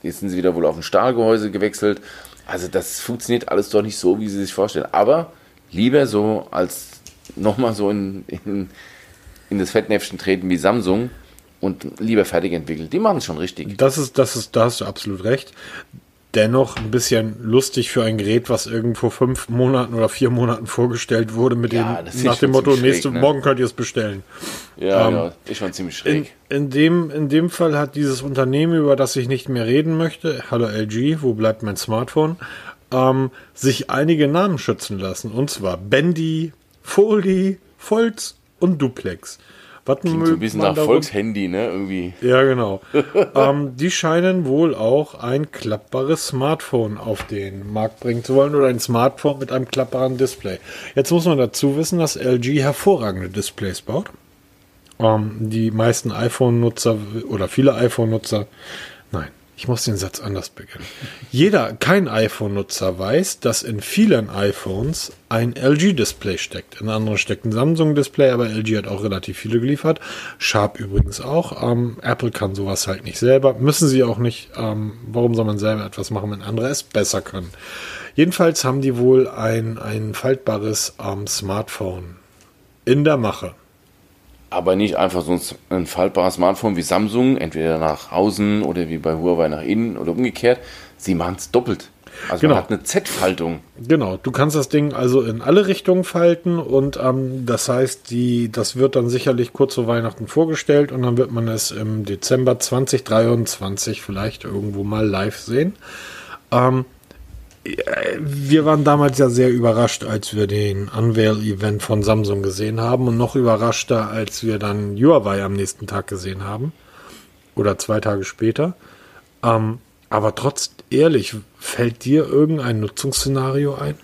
Jetzt sind sie wieder wohl auf ein Stahlgehäuse gewechselt. Also das funktioniert alles doch nicht so, wie sie sich vorstellen. Aber lieber so als nochmal so in, in in das Fettnäpfchen treten wie Samsung und lieber fertig entwickelt. Die machen es schon richtig. Das ist, das ist, da hast du absolut recht. Dennoch ein bisschen lustig für ein Gerät, was irgendwo fünf Monaten oder vier Monaten vorgestellt wurde, mit ja, dem, nach dem Motto, nächste ne? Morgen könnt ihr es bestellen. Ja, ähm, ja, ist schon ziemlich schräg. In, in, dem, in dem Fall hat dieses Unternehmen, über das ich nicht mehr reden möchte, hallo LG, wo bleibt mein Smartphone, ähm, sich einige Namen schützen lassen. Und zwar Bendy, Foldy, Volz und Duplex. Was Klingt so ein bisschen nach Volkshandy, ne? Irgendwie. Ja, genau. ähm, die scheinen wohl auch ein klappbares Smartphone auf den Markt bringen zu wollen oder ein Smartphone mit einem klappbaren Display. Jetzt muss man dazu wissen, dass LG hervorragende Displays baut. Ähm, die meisten iPhone-Nutzer oder viele iPhone-Nutzer, ich muss den Satz anders beginnen. Jeder, kein iPhone-Nutzer weiß, dass in vielen iPhones ein LG-Display steckt. In anderen steckt ein Samsung-Display, aber LG hat auch relativ viele geliefert. Sharp übrigens auch. Ähm, Apple kann sowas halt nicht selber. Müssen sie auch nicht. Ähm, warum soll man selber etwas machen, wenn andere es besser können? Jedenfalls haben die wohl ein, ein faltbares ähm, Smartphone in der Mache aber nicht einfach so ein faltbares Smartphone wie Samsung, entweder nach außen oder wie bei Huawei nach innen oder umgekehrt. Sie machen es doppelt. Also genau. man hat eine Z-Faltung. Genau, du kannst das Ding also in alle Richtungen falten und ähm, das heißt, die, das wird dann sicherlich kurz vor Weihnachten vorgestellt und dann wird man es im Dezember 2023 vielleicht irgendwo mal live sehen. Ähm, wir waren damals ja sehr überrascht, als wir den Unveil-Event von Samsung gesehen haben und noch überraschter, als wir dann Huawei am nächsten Tag gesehen haben. Oder zwei Tage später. Ähm, aber trotz ehrlich, fällt dir irgendein Nutzungsszenario ein?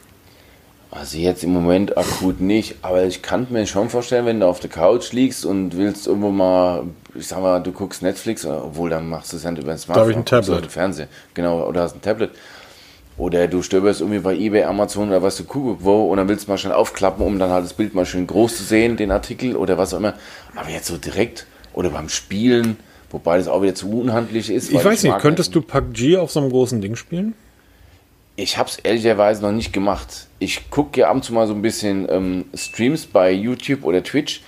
Also jetzt im Moment akut nicht, aber ich kann mir schon vorstellen, wenn du auf der Couch liegst und willst irgendwo mal, ich sag mal, du guckst Netflix, obwohl dann machst du es ja über ein Smartphone. Da habe ich ein Tablet. Fernsehen, genau, oder hast ein Tablet. Oder du stöberst irgendwie bei eBay, Amazon oder was du guckst, wo, und dann willst du mal schnell aufklappen, um dann halt das Bild mal schön groß zu sehen, den Artikel oder was auch immer. Aber jetzt so direkt oder beim Spielen, wobei das auch wieder zu unhandlich ist. Ich weiß ich nicht, könntest du PUBG auf so einem großen Ding spielen? Ich habe es ehrlicherweise noch nicht gemacht. Ich gucke ja ab und zu mal so ein bisschen ähm, Streams bei YouTube oder Twitch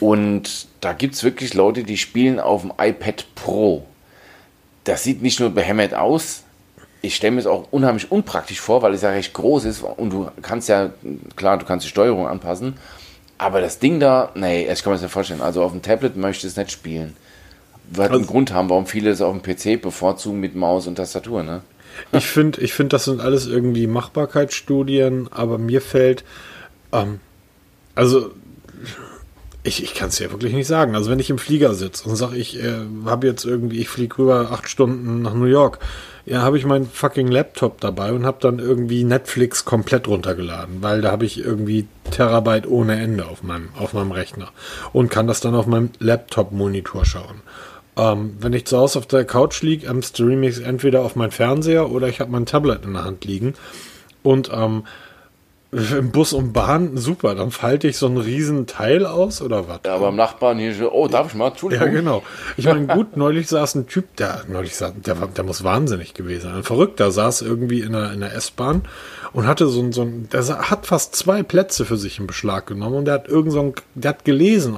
und da gibt es wirklich Leute, die spielen auf dem iPad Pro. Das sieht nicht nur behämmert aus, ich stelle mir es auch unheimlich unpraktisch vor, weil es ja recht groß ist und du kannst ja, klar, du kannst die Steuerung anpassen, aber das Ding da, nee, ich kann mir das nicht vorstellen. Also auf dem Tablet möchte ich es nicht spielen. Wird also, einen Grund haben, warum viele es auf dem PC bevorzugen mit Maus und Tastatur, ne? Ich finde, ich find, das sind alles irgendwie Machbarkeitsstudien, aber mir fällt, ähm, also ich, ich kann es ja wirklich nicht sagen. Also wenn ich im Flieger sitze und sage, ich äh, habe jetzt irgendwie, ich fliege rüber acht Stunden nach New York, ja, habe ich meinen fucking Laptop dabei und habe dann irgendwie Netflix komplett runtergeladen, weil da habe ich irgendwie Terabyte ohne Ende auf meinem, auf meinem Rechner und kann das dann auf meinem Laptop-Monitor schauen. Ähm, wenn ich zu Hause auf der Couch liege, ähm, streame ich entweder auf meinen Fernseher oder ich habe mein Tablet in der Hand liegen. Und ähm, im Bus und Bahn, super, dann falte ich so einen riesen Teil aus oder was? Ja, aber im Nachbarn hier, so, oh, darf ich mal? Entschuldigung. Ja, genau. Ich meine, gut, neulich saß ein Typ, der, neulich saß, der, der muss wahnsinnig gewesen sein. Ein Verrückter saß irgendwie in der, in der S-Bahn und hatte so ein, so ein, der hat fast zwei Plätze für sich in Beschlag genommen und der hat irgend so ein, der hat gelesen,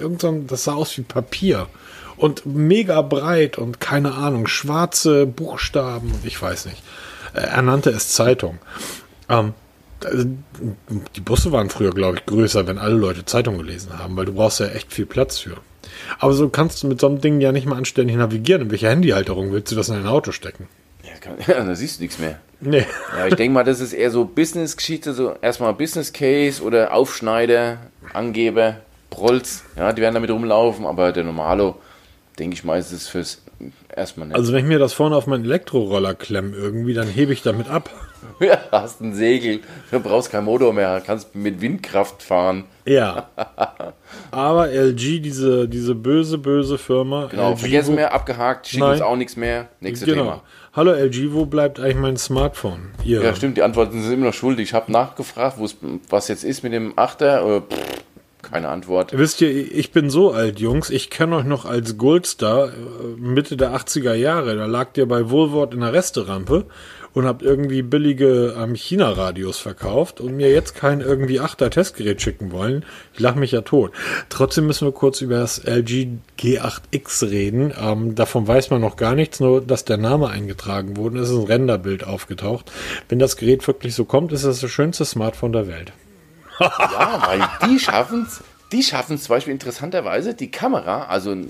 irgend so ein, das sah aus wie Papier und mega breit und keine Ahnung, schwarze Buchstaben und ich weiß nicht. Er nannte es Zeitung. Ähm, also, die Busse waren früher, glaube ich, größer, wenn alle Leute Zeitung gelesen haben, weil du brauchst ja echt viel Platz für. Aber so kannst du mit so einem Ding ja nicht mal anständig navigieren. In welcher Handyhalterung willst du das in dein Auto stecken? Ja, da siehst du nichts mehr. Nee. Ja, ich denke mal, das ist eher so Business-Geschichte, so erstmal Business Case oder Aufschneider, Angeber, Prolls, ja, die werden damit rumlaufen, aber der Normalo, denke ich mal, ist es fürs erstmal nicht. Also wenn ich mir das vorne auf meinen Elektroroller klemme irgendwie, dann hebe ich damit ab. Ja, hast ein Segel, du brauchst keinen Motor mehr, kannst mit Windkraft fahren. Ja. Aber LG, diese, diese böse, böse Firma. Genau, LG, vergessen wir, abgehakt, schickt uns auch nichts mehr. Nächstes genau. Thema. Hallo LG, wo bleibt eigentlich mein Smartphone? Ihr. Ja, stimmt, die Antworten sind immer noch schuldig. Ich habe nachgefragt, was jetzt ist mit dem Achter. Pff, keine Antwort. Wisst ihr, ich bin so alt, Jungs. Ich kenne euch noch als Goldstar äh, Mitte der 80er Jahre. Da lag ihr bei Wohlwort in der Resterampe und habt irgendwie billige ähm, China-Radios verkauft und mir jetzt kein irgendwie achter Testgerät schicken wollen. Ich lache mich ja tot. Trotzdem müssen wir kurz über das LG G8X reden. Ähm, davon weiß man noch gar nichts, nur dass der Name eingetragen wurde. Es ist ein Renderbild aufgetaucht. Wenn das Gerät wirklich so kommt, ist es das schönste Smartphone der Welt. ja, weil die schaffen es, die schaffen es zum Beispiel interessanterweise, die Kamera, also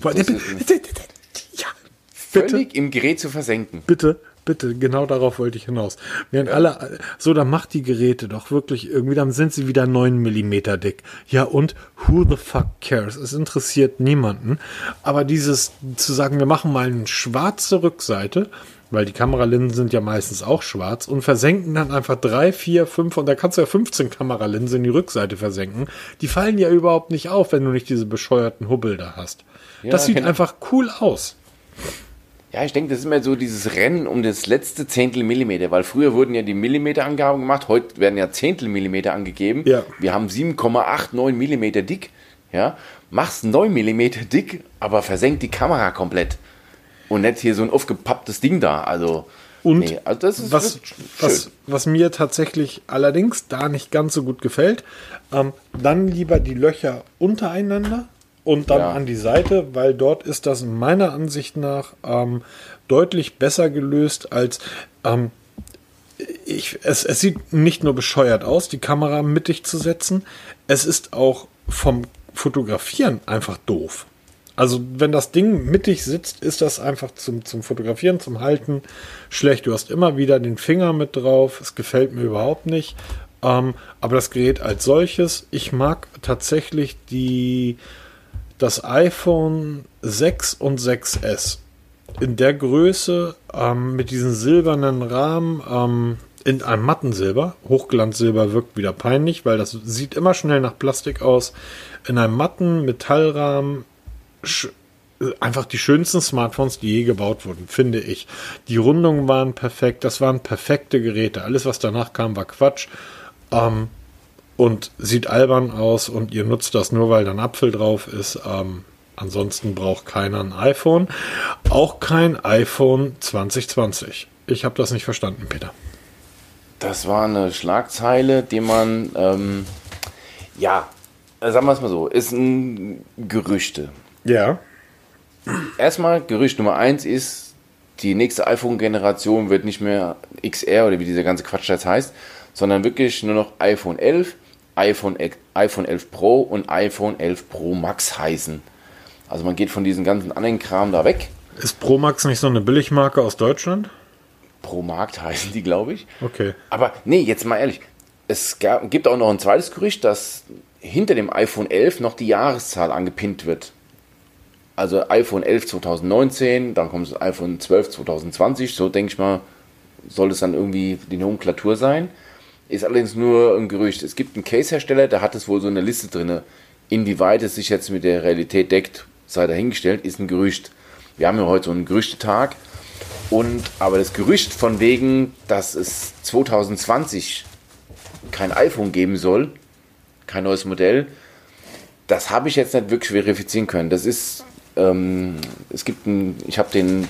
ja, völlig im Gerät zu versenken. Bitte, bitte, genau darauf wollte ich hinaus. Während alle, so, dann macht die Geräte doch wirklich irgendwie, dann sind sie wieder 9 mm dick. Ja, und who the fuck cares? Es interessiert niemanden. Aber dieses, zu sagen, wir machen mal eine schwarze Rückseite, weil die Kameralinsen sind ja meistens auch schwarz und versenken dann einfach drei, vier, fünf und da kannst du ja 15 Kameralinsen in die Rückseite versenken. Die fallen ja überhaupt nicht auf, wenn du nicht diese bescheuerten Hubbel da hast. Ja, das sieht genau. einfach cool aus. Ja, ich denke, das ist immer so dieses Rennen um das letzte Zehntel Millimeter, weil früher wurden ja die Millimeterangaben gemacht, heute werden ja Zehntel Millimeter angegeben. Ja. Wir haben 7,89 Millimeter dick. Ja, machst 9 Millimeter dick, aber versenkt die Kamera komplett. Und nicht hier so ein aufgepapptes Ding da. Also, und nee, also das ist was, was, was, mir tatsächlich allerdings da nicht ganz so gut gefällt, ähm, dann lieber die Löcher untereinander und dann ja. an die Seite, weil dort ist das meiner Ansicht nach ähm, deutlich besser gelöst als ähm, ich, es, es sieht nicht nur bescheuert aus, die Kamera mittig zu setzen, es ist auch vom Fotografieren einfach doof. Also wenn das Ding mittig sitzt, ist das einfach zum, zum Fotografieren, zum Halten schlecht. Du hast immer wieder den Finger mit drauf. Es gefällt mir überhaupt nicht. Ähm, aber das Gerät als solches, ich mag tatsächlich die das iPhone 6 und 6S in der Größe ähm, mit diesem silbernen Rahmen. Ähm, in einem matten Silber. Hochglanzsilber wirkt wieder peinlich, weil das sieht immer schnell nach Plastik aus. In einem matten Metallrahmen einfach die schönsten Smartphones, die je gebaut wurden, finde ich. Die Rundungen waren perfekt, das waren perfekte Geräte. Alles, was danach kam, war Quatsch. Ähm, und sieht albern aus und ihr nutzt das nur, weil da ein Apfel drauf ist. Ähm, ansonsten braucht keiner ein iPhone. Auch kein iPhone 2020. Ich habe das nicht verstanden, Peter. Das war eine Schlagzeile, die man, ähm, ja, sagen wir es mal so, ist ein Gerüchte. Ja. Erstmal, Gerücht Nummer eins ist, die nächste iPhone-Generation wird nicht mehr XR oder wie dieser ganze Quatsch jetzt heißt, sondern wirklich nur noch iPhone 11, iPhone, iPhone 11 Pro und iPhone 11 Pro Max heißen. Also man geht von diesen ganzen anderen Kram da weg. Ist Pro Max nicht so eine Billigmarke aus Deutschland? Pro Markt heißen die, glaube ich. Okay. Aber nee, jetzt mal ehrlich. Es gab, gibt auch noch ein zweites Gerücht, dass hinter dem iPhone 11 noch die Jahreszahl angepinnt wird. Also iPhone 11 2019, dann kommt das iPhone 12 2020, so denke ich mal, soll es dann irgendwie die Nomenklatur sein. Ist allerdings nur ein Gerücht. Es gibt einen Case-Hersteller, der hat es wohl so eine Liste drin. Inwieweit es sich jetzt mit der Realität deckt, sei dahingestellt, ist ein Gerücht. Wir haben ja heute so einen Gerüchtetag. Und aber das Gerücht von wegen, dass es 2020 kein iPhone geben soll, kein neues Modell, das habe ich jetzt nicht wirklich verifizieren können. Das ist, ähm, es gibt ein, ich habe den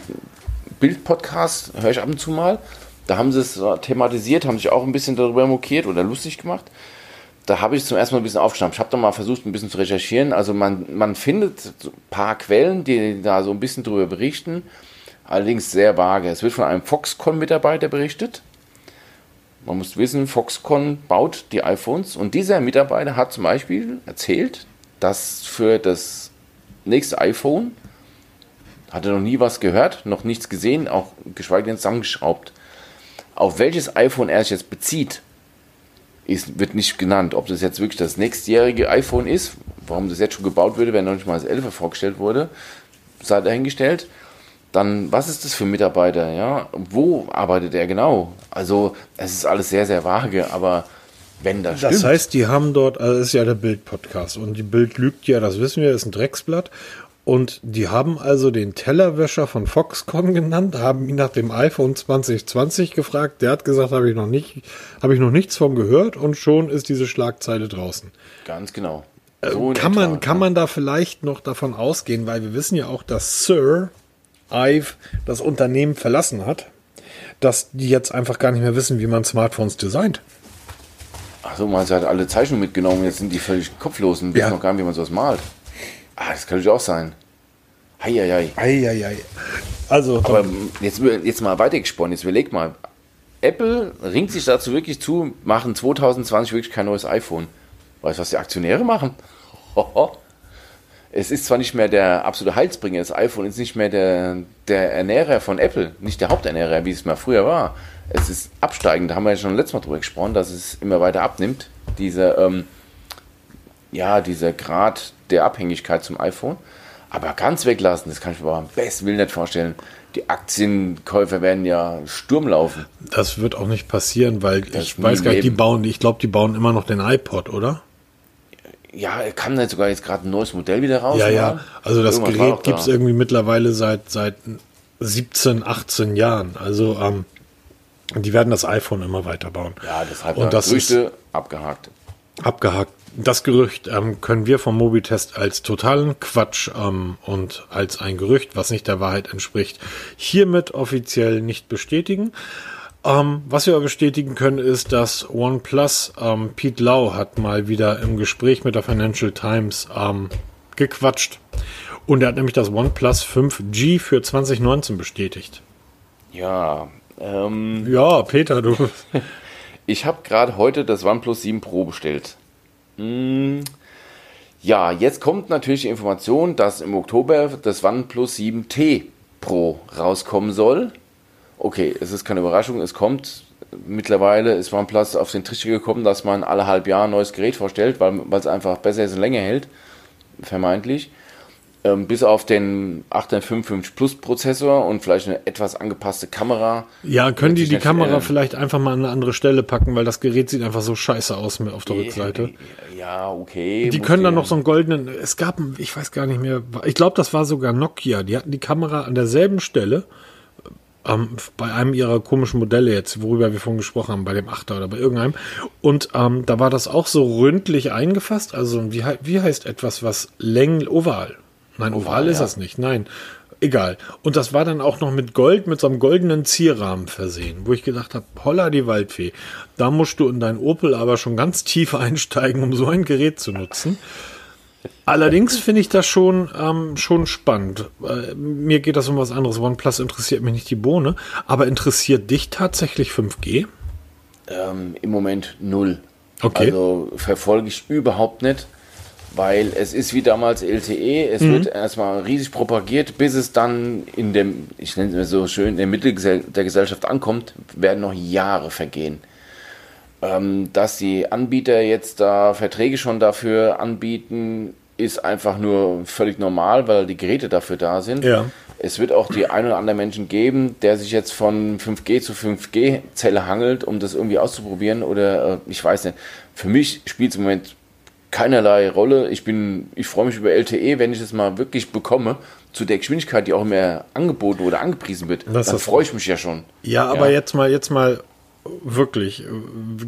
Bild-Podcast, höre ich ab und zu mal. Da haben sie es thematisiert, haben sich auch ein bisschen darüber mokiert oder lustig gemacht. Da habe ich zum ersten Mal ein bisschen aufgestanden. Ich habe da mal versucht, ein bisschen zu recherchieren. Also man, man findet ein paar Quellen, die da so ein bisschen darüber berichten. Allerdings sehr vage. Es wird von einem Foxconn-Mitarbeiter berichtet. Man muss wissen, Foxconn baut die iPhones und dieser Mitarbeiter hat zum Beispiel erzählt, dass für das nächste iPhone hat er noch nie was gehört, noch nichts gesehen, auch geschweige denn zusammengeschraubt auf welches iPhone er sich jetzt bezieht, ist, wird nicht genannt. Ob das jetzt wirklich das nächstjährige iPhone ist, warum das jetzt schon gebaut würde, wenn noch nicht mal das 11 vorgestellt wurde, sei dahingestellt. Dann, was ist das für ein Mitarbeiter? Ja? Wo arbeitet er genau? Also, es ist alles sehr, sehr vage, aber wenn das stimmt. Das heißt, die haben dort, also das ist ja der Bild-Podcast und die Bild lügt ja, das wissen wir, ist ein Drecksblatt und die haben also den Tellerwäscher von Foxconn genannt, haben ihn nach dem iPhone 2020 gefragt. Der hat gesagt, habe ich noch nicht, habe ich noch nichts von gehört und schon ist diese Schlagzeile draußen. Ganz genau. Äh, so kann man, etwa, kann man da vielleicht noch davon ausgehen, weil wir wissen ja auch, dass Sir Ive das Unternehmen verlassen hat, dass die jetzt einfach gar nicht mehr wissen, wie man Smartphones designt. Achso, man hat alle Zeichnungen mitgenommen, jetzt sind die völlig kopflos und wissen ja. noch gar nicht, wie man sowas malt. Ah, das kann natürlich auch sein. Heieiei. Heieiei. Also, aber jetzt, jetzt mal weitergesponnen, jetzt überleg mal. Apple ringt sich dazu wirklich zu, machen 2020 wirklich kein neues iPhone. Weißt du, was die Aktionäre machen? Es ist zwar nicht mehr der absolute Heilsbringer, das iPhone ist nicht mehr der, der Ernährer von Apple, nicht der Haupternährer, wie es mal früher war. Es ist absteigend, da haben wir ja schon letztes Mal drüber gesprochen, dass es immer weiter abnimmt, dieser, ähm, ja, dieser Grad der Abhängigkeit zum iPhone. Aber ganz weglassen, das kann ich mir am besten Willen nicht vorstellen. Die Aktienkäufer werden ja Sturm laufen. Das wird auch nicht passieren, weil das ich weiß gar nicht, die bauen, ich glaube, die bauen immer noch den iPod, oder? Ja, kam nicht sogar jetzt gerade ein neues Modell wieder raus? Ja, ja. Also das Irgendwas Gerät gibt es irgendwie mittlerweile seit, seit 17, 18 Jahren. Also ähm, die werden das iPhone immer weiterbauen. Ja, deshalb und das Gerüchte ist abgehakt. Abgehakt das Gerücht ähm, können wir vom Mobitest als totalen Quatsch ähm, und als ein Gerücht, was nicht der Wahrheit entspricht, hiermit offiziell nicht bestätigen. Ähm, was wir aber bestätigen können, ist, dass OnePlus, ähm, Pete Lau hat mal wieder im Gespräch mit der Financial Times ähm, gequatscht. Und er hat nämlich das OnePlus 5G für 2019 bestätigt. Ja, ähm, ja, Peter, du. ich habe gerade heute das OnePlus 7 Pro bestellt. Hm. Ja, jetzt kommt natürlich die Information, dass im Oktober das OnePlus 7T Pro rauskommen soll. Okay, es ist keine Überraschung, es kommt. Mittlerweile ist OnePlus auf den Trichter gekommen, dass man alle halb Jahr ein neues Gerät vorstellt, weil, weil es einfach besser ist und länger hält. Vermeintlich. Ähm, bis auf den 855 Plus Prozessor und vielleicht eine etwas angepasste Kamera. Ja, können die die Kamera vielleicht einfach mal an eine andere Stelle packen, weil das Gerät sieht einfach so scheiße aus auf der Rückseite. Ja, okay. Die können dann noch so einen goldenen, es gab, ich weiß gar nicht mehr, ich glaube, das war sogar Nokia, die hatten die Kamera an derselben Stelle, ähm, bei einem ihrer komischen Modelle jetzt, worüber wir vorhin gesprochen haben, bei dem Achter oder bei irgendeinem. Und ähm, da war das auch so ründlich eingefasst. Also wie, wie heißt etwas, was Längen, oval. Nein, oval, oval ist ja. das nicht. Nein, egal. Und das war dann auch noch mit Gold, mit so einem goldenen Zierrahmen versehen, wo ich gedacht habe, holla die Waldfee. Da musst du in dein Opel aber schon ganz tief einsteigen, um so ein Gerät zu nutzen. Allerdings finde ich das schon, ähm, schon spannend. Äh, mir geht das um was anderes. OnePlus interessiert mich nicht die Bohne, aber interessiert dich tatsächlich 5G? Ähm, Im Moment null. Okay. Also verfolge ich überhaupt nicht, weil es ist wie damals LTE. Es mhm. wird erstmal riesig propagiert, bis es dann in dem, ich nenne es so schön, in der Mitte der Gesellschaft ankommt, werden noch Jahre vergehen. Ähm, dass die Anbieter jetzt da Verträge schon dafür anbieten, ist einfach nur völlig normal, weil die Geräte dafür da sind. Ja. Es wird auch die ein oder andere Menschen geben, der sich jetzt von 5G zu 5G-Zelle hangelt, um das irgendwie auszuprobieren oder äh, ich weiß nicht. Für mich spielt es im Moment keinerlei Rolle. Ich bin, ich freue mich über LTE, wenn ich es mal wirklich bekomme, zu der Geschwindigkeit, die auch immer angeboten oder angepriesen wird. Das dann freue ich mich ja schon. Ja, aber ja. jetzt mal, jetzt mal wirklich,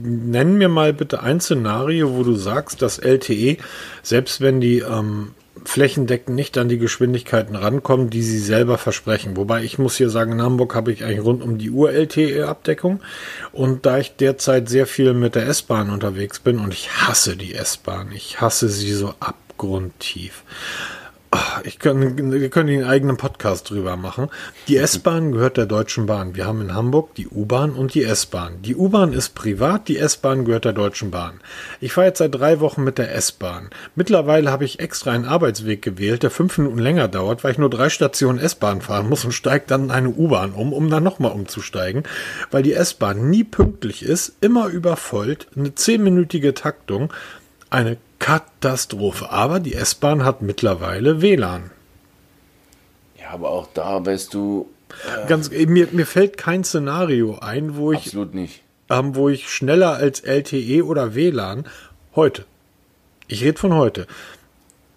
nenn mir mal bitte ein Szenario, wo du sagst, dass LTE, selbst wenn die ähm, flächendeckend nicht an die Geschwindigkeiten rankommen, die sie selber versprechen. Wobei ich muss hier sagen, in Hamburg habe ich eigentlich rund um die Uhr LTE-Abdeckung. Und da ich derzeit sehr viel mit der S-Bahn unterwegs bin und ich hasse die S-Bahn, ich hasse sie so abgrundtief. Ich kann, wir können einen eigenen Podcast drüber machen. Die S-Bahn gehört der Deutschen Bahn. Wir haben in Hamburg die U-Bahn und die S-Bahn. Die U-Bahn ist privat, die S-Bahn gehört der Deutschen Bahn. Ich fahre jetzt seit drei Wochen mit der S-Bahn. Mittlerweile habe ich extra einen Arbeitsweg gewählt, der fünf Minuten länger dauert, weil ich nur drei Stationen S-Bahn fahren muss und steige dann in eine U-Bahn um, um dann nochmal umzusteigen, weil die S-Bahn nie pünktlich ist, immer übervollt, eine zehnminütige Taktung, eine Katastrophe. Aber die S-Bahn hat mittlerweile WLAN. Ja, aber auch da wirst du. Äh, Ganz, mir, mir fällt kein Szenario ein, wo ich. Absolut nicht. Ähm, wo ich schneller als LTE oder WLAN heute. Ich rede von heute.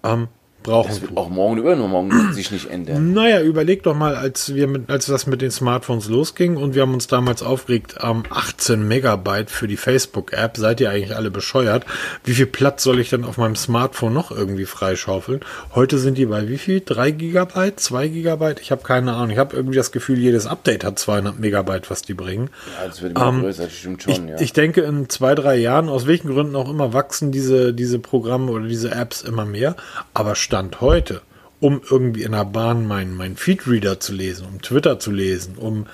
Ähm, brauchen. Das wird auch morgen übermorgen sich nicht ändern. Naja, überleg doch mal, als wir mit, als das mit den Smartphones losging und wir haben uns damals aufgeregt, ähm, 18 Megabyte für die Facebook-App, seid ihr eigentlich alle bescheuert? Wie viel Platz soll ich denn auf meinem Smartphone noch irgendwie freischaufeln? Heute sind die bei wie viel? 3 Gigabyte? 2 Gigabyte? Ich habe keine Ahnung. Ich habe irgendwie das Gefühl, jedes Update hat 200 Megabyte, was die bringen. Ja, das wird immer ähm, größer, das stimmt schon, ich, ja. Ich denke, in zwei, drei Jahren, aus welchen Gründen auch immer, wachsen diese, diese Programme oder diese Apps immer mehr. Aber Stand heute, um irgendwie in der Bahn meinen mein Feedreader zu lesen, um Twitter zu lesen, um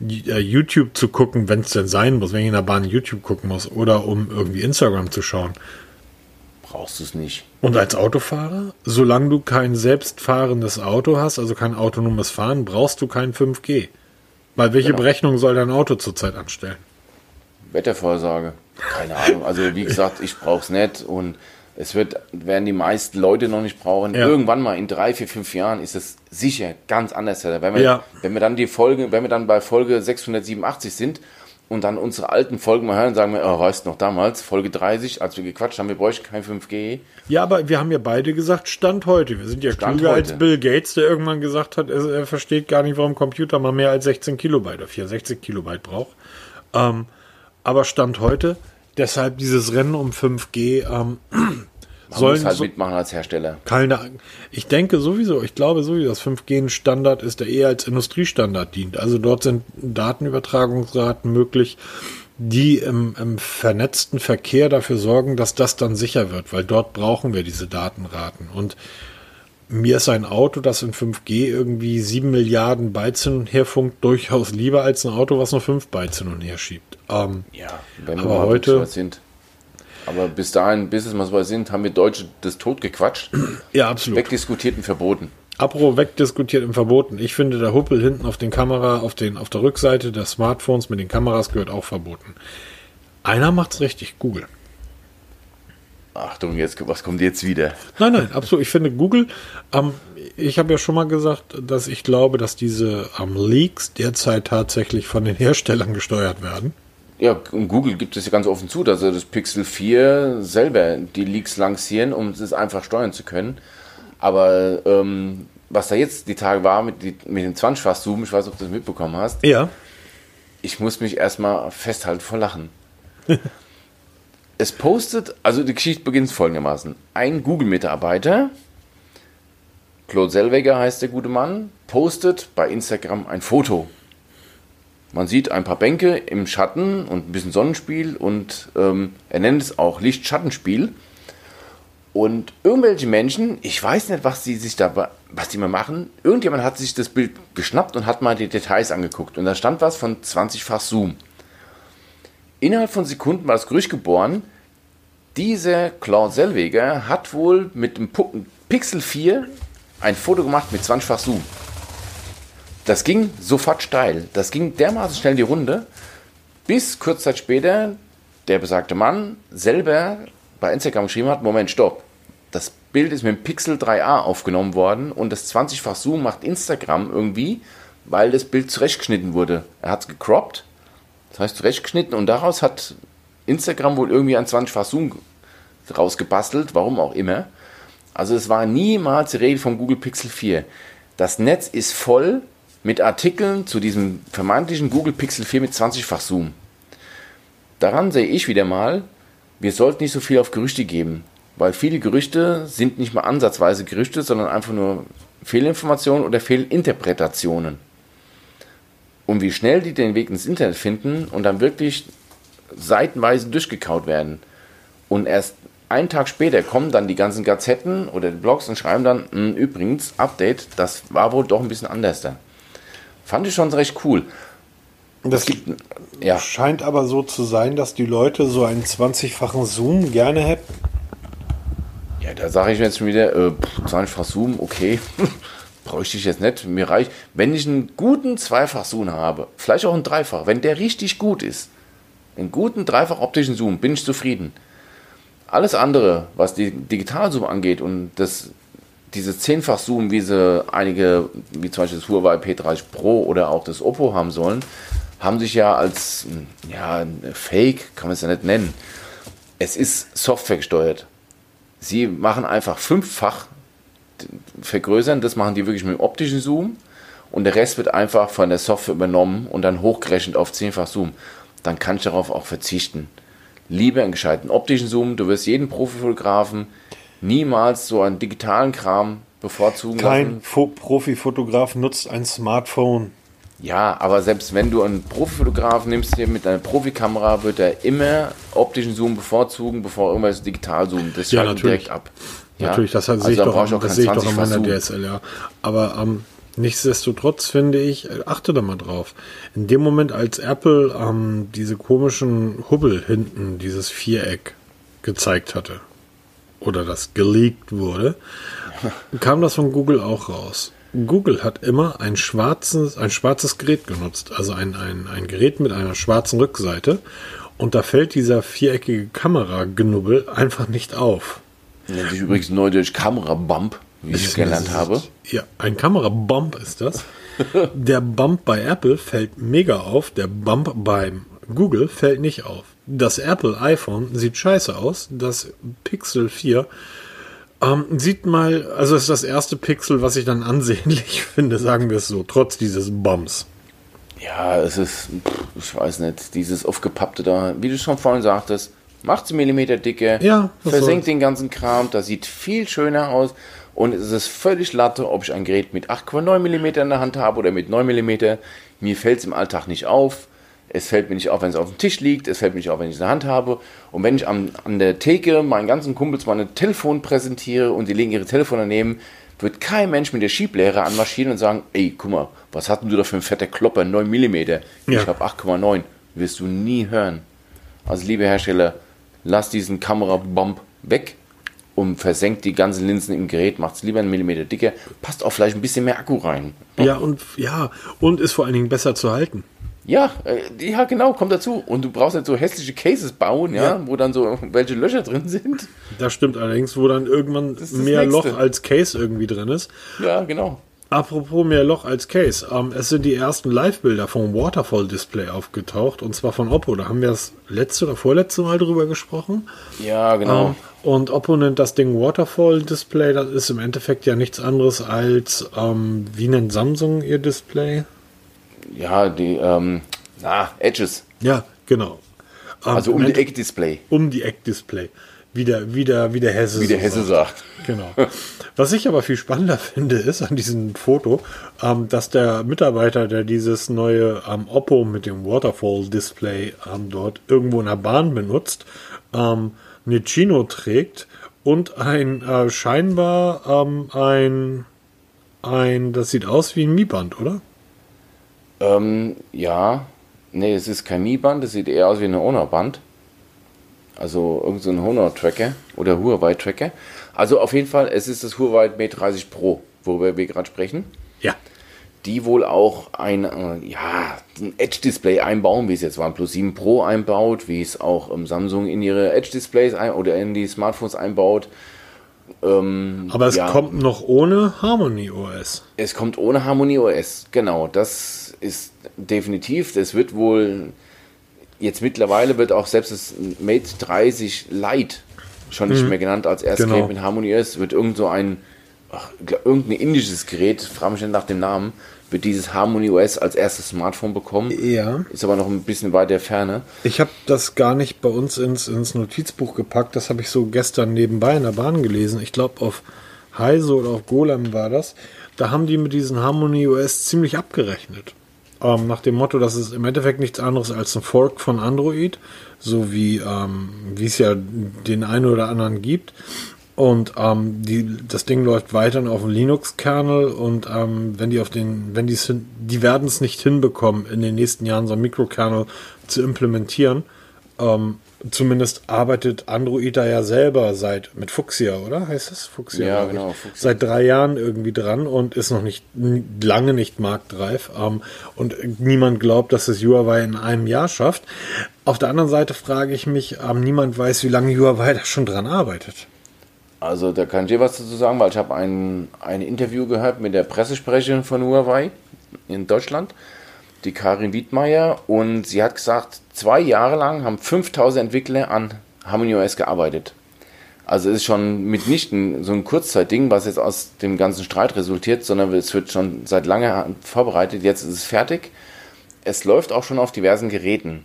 äh, YouTube zu gucken, wenn es denn sein muss, wenn ich in der Bahn YouTube gucken muss, oder um irgendwie Instagram zu schauen. Brauchst du es nicht. Und als Autofahrer, solange du kein selbstfahrendes Auto hast, also kein autonomes Fahren, brauchst du kein 5G. Weil welche genau. Berechnung soll dein Auto zurzeit anstellen? Wettervorsage. Keine Ahnung. Also wie gesagt, ich brauch's nicht und es wird, werden die meisten Leute noch nicht brauchen. Ja. Irgendwann mal in drei, vier, fünf Jahren ist es sicher ganz anders. Wenn wir, ja. wenn wir dann die Folge, wenn wir dann bei Folge 687 sind und dann unsere alten Folgen mal hören, sagen wir, oh, weißt noch damals, Folge 30, als wir gequatscht haben, wir bräuchten kein 5G. Ja, aber wir haben ja beide gesagt, Stand heute. Wir sind ja Stand klüger heute. als Bill Gates, der irgendwann gesagt hat, er, er, versteht gar nicht, warum Computer mal mehr als 16 Kilobyte oder 64 Kilobyte braucht. Ähm, aber Stand heute, deshalb dieses Rennen um 5G, ähm, man sollen muss halt so, mitmachen als Hersteller. Keine, ich denke sowieso, ich glaube sowieso, dass 5G ein Standard ist, der eher als Industriestandard dient. Also dort sind Datenübertragungsraten möglich, die im, im vernetzten Verkehr dafür sorgen, dass das dann sicher wird, weil dort brauchen wir diese Datenraten. Und mir ist ein Auto, das in 5G irgendwie 7 Milliarden Bytes hin und her funkt, durchaus lieber als ein Auto, was nur 5 Bytes hin und her schiebt. Ähm, ja, wenn aber wir heute sind. Aber bis dahin, bis es mal so sind, haben wir Deutsche das tot gequatscht. Ja, absolut. Wegdiskutiert und verboten. Apro wegdiskutiert und verboten. Ich finde, der Huppel hinten auf den Kamera, auf, den, auf der Rückseite der Smartphones mit den Kameras gehört auch verboten. Einer macht's richtig, Google. Achtung, jetzt, was kommt jetzt wieder? Nein, nein, absolut. Ich finde Google, ähm, ich habe ja schon mal gesagt, dass ich glaube, dass diese ähm, Leaks derzeit tatsächlich von den Herstellern gesteuert werden. Ja, und Google gibt es ja ganz offen zu, dass sie das Pixel 4 selber die Leaks lancieren, um es einfach steuern zu können. Aber ähm, was da jetzt die Tage war mit, die, mit dem 20-fach-Zoom, ich weiß nicht, ob du das mitbekommen hast. Ja. Ich muss mich erstmal festhalten vor Lachen. es postet, also die Geschichte beginnt folgendermaßen. Ein Google-Mitarbeiter, Claude Selweger heißt der gute Mann, postet bei Instagram ein Foto. Man sieht ein paar Bänke im Schatten und ein bisschen Sonnenspiel und ähm, er nennt es auch Licht-Schattenspiel. Und irgendwelche Menschen, ich weiß nicht, was die sich da, was die mal machen, irgendjemand hat sich das Bild geschnappt und hat mal die Details angeguckt. Und da stand was von 20-fach Zoom. Innerhalb von Sekunden war das Gerücht geboren, dieser Claude Selweger hat wohl mit dem Pixel 4 ein Foto gemacht mit 20-fach Zoom. Das ging sofort steil. Das ging dermaßen schnell die Runde, bis kurz Zeit später der besagte Mann selber bei Instagram geschrieben hat, Moment, stopp. Das Bild ist mit dem Pixel 3a aufgenommen worden und das 20-fach Zoom macht Instagram irgendwie, weil das Bild zurechtgeschnitten wurde. Er hat es gecroppt, das heißt zurechtgeschnitten und daraus hat Instagram wohl irgendwie ein 20-fach Zoom rausgebastelt, warum auch immer. Also es war niemals die Rede vom Google Pixel 4. Das Netz ist voll mit Artikeln zu diesem vermeintlichen Google Pixel 4 mit 20-fach Zoom. Daran sehe ich wieder mal, wir sollten nicht so viel auf Gerüchte geben, weil viele Gerüchte sind nicht mal ansatzweise Gerüchte, sondern einfach nur Fehlinformationen oder Fehlinterpretationen. Und wie schnell die den Weg ins Internet finden und dann wirklich seitenweise durchgekaut werden. Und erst einen Tag später kommen dann die ganzen Gazetten oder die Blogs und schreiben dann, hm, übrigens, Update, das war wohl doch ein bisschen anders da. Fand ich schon recht cool. Das gibt, ja. scheint aber so zu sein, dass die Leute so einen 20-fachen Zoom gerne hätten. Ja, da sage ich mir jetzt schon wieder, äh, 20-fach Zoom, okay, bräuchte ich jetzt nicht. Mir reicht, wenn ich einen guten Zweifach Zoom habe, vielleicht auch einen Dreifach, wenn der richtig gut ist, einen guten Dreifach optischen Zoom, bin ich zufrieden. Alles andere, was die Digital-Zoom angeht und das dieses Zehnfach-Zoom, wie sie einige, wie zum Beispiel das Huawei P30 Pro oder auch das Oppo haben sollen, haben sich ja als ja, Fake, kann man es ja nicht nennen. Es ist Software gesteuert. Sie machen einfach fünffach vergrößern, das machen die wirklich mit dem optischen Zoom und der Rest wird einfach von der Software übernommen und dann hochgerechnet auf zehnfach Zoom. Dann kann ich darauf auch verzichten. Lieber einen gescheiten optischen Zoom, du wirst jeden Profifotografen niemals so einen digitalen Kram bevorzugen Kein Profifotograf nutzt ein Smartphone. Ja, aber selbst wenn du einen Profifotograf nimmst hier mit deiner Profikamera, wird er immer optischen Zoom bevorzugen, bevor irgendwas digital zoomen. Das ja, natürlich. direkt ab. Ja? Natürlich, das also sehe ich doch, das sehe ich doch in meiner DSLR. Aber ähm, nichtsdestotrotz finde ich, äh, achte da mal drauf. In dem Moment, als Apple ähm, diese komischen Hubbel hinten, dieses Viereck gezeigt hatte, oder das geleakt wurde, kam das von Google auch raus. Google hat immer ein schwarzes, ein schwarzes Gerät genutzt, also ein, ein, ein Gerät mit einer schwarzen Rückseite. Und da fällt dieser viereckige Kameragenubbel einfach nicht auf. Nennt sich übrigens neudeutsch Kamerabump, wie ich es gelernt habe. Ja, ein Kamerabump ist das. der Bump bei Apple fällt mega auf, der Bump beim Google fällt nicht auf. Das Apple iPhone sieht scheiße aus. Das Pixel 4 ähm, sieht mal, also ist das erste Pixel, was ich dann ansehnlich finde, sagen wir es so, trotz dieses Bums. Ja, es ist, ich weiß nicht, dieses aufgepappte da, wie du schon vorhin sagtest, macht es Millimeter dicke, ja, versenkt den ganzen Kram, das sieht viel schöner aus und es ist völlig latte, ob ich ein Gerät mit 8,9 mm in der Hand habe oder mit 9 mm. Mir fällt es im Alltag nicht auf. Es fällt mir nicht auf, wenn es auf dem Tisch liegt. Es fällt mir nicht auf, wenn ich es in der Hand habe. Und wenn ich an, an der Theke meinen ganzen Kumpels meine Telefon präsentiere und die legen ihre Telefone daneben, wird kein Mensch mit der Schieblehre anmarschieren und sagen, ey, guck mal, was hatten du da für ein fetter Klopper, 9 mm? Ja. Ich habe 8,9. Wirst du nie hören. Also liebe Hersteller, lass diesen Kamerabomb weg und versenkt die ganzen Linsen im Gerät, macht es lieber einen Millimeter dicker, passt auch vielleicht ein bisschen mehr Akku rein. Ja, und ja, und ist vor allen Dingen besser zu halten. Ja, äh, ja, genau, kommt dazu. Und du brauchst nicht so hässliche Cases bauen, ja, Ja. wo dann so welche Löcher drin sind. Das stimmt allerdings, wo dann irgendwann mehr Nächste. Loch als Case irgendwie drin ist. Ja, genau. Apropos mehr Loch als Case. Ähm, es sind die ersten Live-Bilder vom Waterfall-Display aufgetaucht und zwar von Oppo. Da haben wir das letzte oder vorletzte Mal drüber gesprochen. Ja, genau. Ähm, und Oppo nennt das Ding Waterfall-Display. Das ist im Endeffekt ja nichts anderes als, ähm, wie nennt Samsung ihr Display? Ja, die, ähm, na, Edges. Ja, genau. Ähm, Also um die Eck-Display, Um die Eck-Display. Wie der, wie der, wie der Hesse wie der Hesse sagt. sagt. Genau. Was ich aber viel spannender finde, ist an diesem Foto, ähm, dass der Mitarbeiter, der dieses neue ähm, Oppo mit dem Waterfall-Display ähm, dort irgendwo in der Bahn benutzt, ähm, eine Chino trägt und ein äh, scheinbar ähm, ein, ein, das sieht aus wie ein Mi-Band, oder? Ähm, ja, nee, es ist kein Mi-Band, es sieht eher aus wie eine Honor-Band. Also irgend so Honor-Tracker oder Huawei-Tracker. Also auf jeden Fall, es ist das Huawei Mate 30 Pro, worüber wir gerade sprechen. Ja. Die wohl auch ein, äh, ja, ein Edge-Display einbauen, wie es jetzt OnePlus 7 Pro einbaut, wie es auch ähm, Samsung in ihre Edge-Displays oder in die Smartphones einbaut. Ähm, Aber es ja. kommt noch ohne Harmony OS. Es kommt ohne Harmony OS, genau. Das ist definitiv. Das wird wohl jetzt mittlerweile wird auch selbst das Mate 30 Lite schon nicht mehr genannt als erstes Genau. Mit Harmony OS. Wird irgend so ein ach, irgendein indisches Gerät, frage mich nicht nach dem Namen, wird dieses Harmony OS als erstes Smartphone bekommen. Ja. Ist aber noch ein bisschen weiter Ferne. Ich habe das gar nicht bei uns ins, ins Notizbuch gepackt. Das habe ich so gestern nebenbei in der Bahn gelesen. Ich glaube, auf Heise oder auf Golem war das. Da haben die mit diesen Harmony OS ziemlich abgerechnet. Ähm, nach dem Motto, das ist im Endeffekt nichts anderes als ein Fork von Android, so wie ähm, es ja den einen oder anderen gibt. Und ähm, die, das Ding läuft weiterhin auf dem Linux-Kernel und ähm, wenn die auf den, wenn die die werden es nicht hinbekommen, in den nächsten Jahren so einen Mikrokernel zu implementieren. Ähm, zumindest arbeitet Android da ja selber seit mit Fuchsia, oder? Heißt das Fuchsia? Ja, genau, Fuchsia. Seit drei Jahren irgendwie dran und ist noch nicht lange nicht marktreif. Ähm, und niemand glaubt, dass es Huawei in einem Jahr schafft. Auf der anderen Seite frage ich mich, ähm, niemand weiß, wie lange Huawei da schon dran arbeitet. Also da kann ich dir was dazu sagen, weil ich habe ein, ein Interview gehört mit der Pressesprecherin von Huawei in Deutschland, die Karin Wiedmeier, und sie hat gesagt, zwei Jahre lang haben 5000 Entwickler an Harmony OS gearbeitet. Also es ist schon mitnichten so ein Kurzzeitding, was jetzt aus dem ganzen Streit resultiert, sondern es wird schon seit langer vorbereitet. Jetzt ist es fertig. Es läuft auch schon auf diversen Geräten.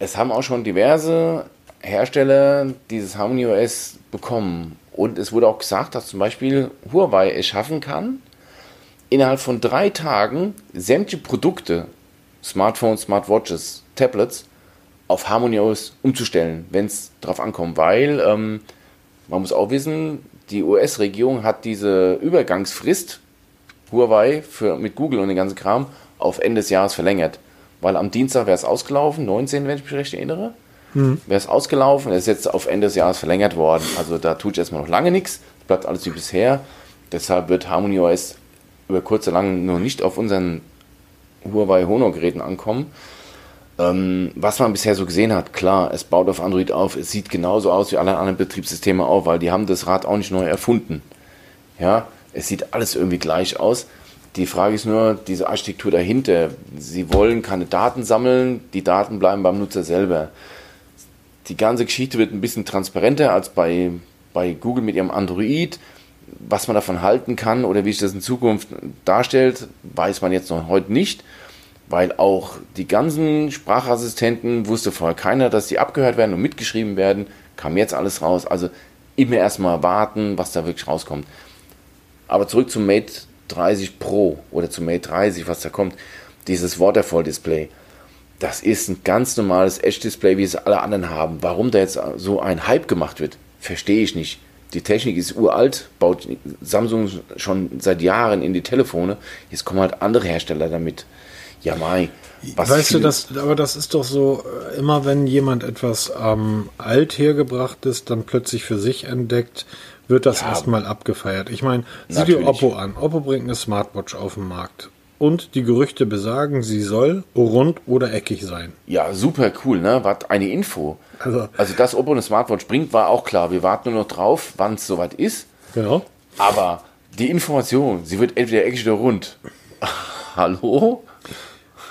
Es haben auch schon diverse Hersteller dieses Harmony OS bekommen. Und es wurde auch gesagt, dass zum Beispiel Huawei es schaffen kann, innerhalb von drei Tagen sämtliche Produkte, Smartphones, Smartwatches, Tablets, auf Harmony OS umzustellen, wenn es darauf ankommt. Weil ähm, man muss auch wissen, die US-Regierung hat diese Übergangsfrist Huawei für, mit Google und den ganzen Kram auf Ende des Jahres verlängert. Weil am Dienstag wäre es ausgelaufen, 19, wenn ich mich recht erinnere. Wäre es ausgelaufen, ist jetzt auf Ende des Jahres verlängert worden. Also da tut erstmal noch lange nichts, bleibt alles wie bisher. Deshalb wird Harmony OS über kurz oder lang noch nicht auf unseren Huawei Honor-Geräten ankommen. Ähm, was man bisher so gesehen hat, klar, es baut auf Android auf, es sieht genauso aus wie alle anderen Betriebssysteme auch, weil die haben das Rad auch nicht neu erfunden. Ja, es sieht alles irgendwie gleich aus. Die Frage ist nur, diese Architektur dahinter. Sie wollen keine Daten sammeln, die Daten bleiben beim Nutzer selber. Die ganze Geschichte wird ein bisschen transparenter als bei, bei Google mit ihrem Android. Was man davon halten kann oder wie sich das in Zukunft darstellt, weiß man jetzt noch heute nicht, weil auch die ganzen Sprachassistenten wusste vorher keiner, dass die abgehört werden und mitgeschrieben werden. Kam jetzt alles raus. Also immer erstmal warten, was da wirklich rauskommt. Aber zurück zum Mate 30 Pro oder zum Mate 30, was da kommt. Dieses Waterfall-Display. Das ist ein ganz normales Edge-Display, wie es alle anderen haben. Warum da jetzt so ein Hype gemacht wird, verstehe ich nicht. Die Technik ist uralt, baut Samsung schon seit Jahren in die Telefone. Jetzt kommen halt andere Hersteller damit. Ja, Mai. Was weißt du, das, aber das ist doch so, äh, immer wenn jemand etwas ähm, alt hergebrachtes dann plötzlich für sich entdeckt, wird das Ja. erstmal abgefeiert. Ich meine, sieh dir. Oppo an. Oppo bringt eine Smartwatch auf den Markt. Und die Gerüchte besagen, sie soll rund oder eckig sein. Ja, super cool, ne? Was eine Info. Also- Also, dass Oppo ein Smartphone springt, war auch klar. Wir warten nur noch drauf, wann es soweit ist. Genau. Aber die Information, sie wird entweder eckig oder rund. Hallo?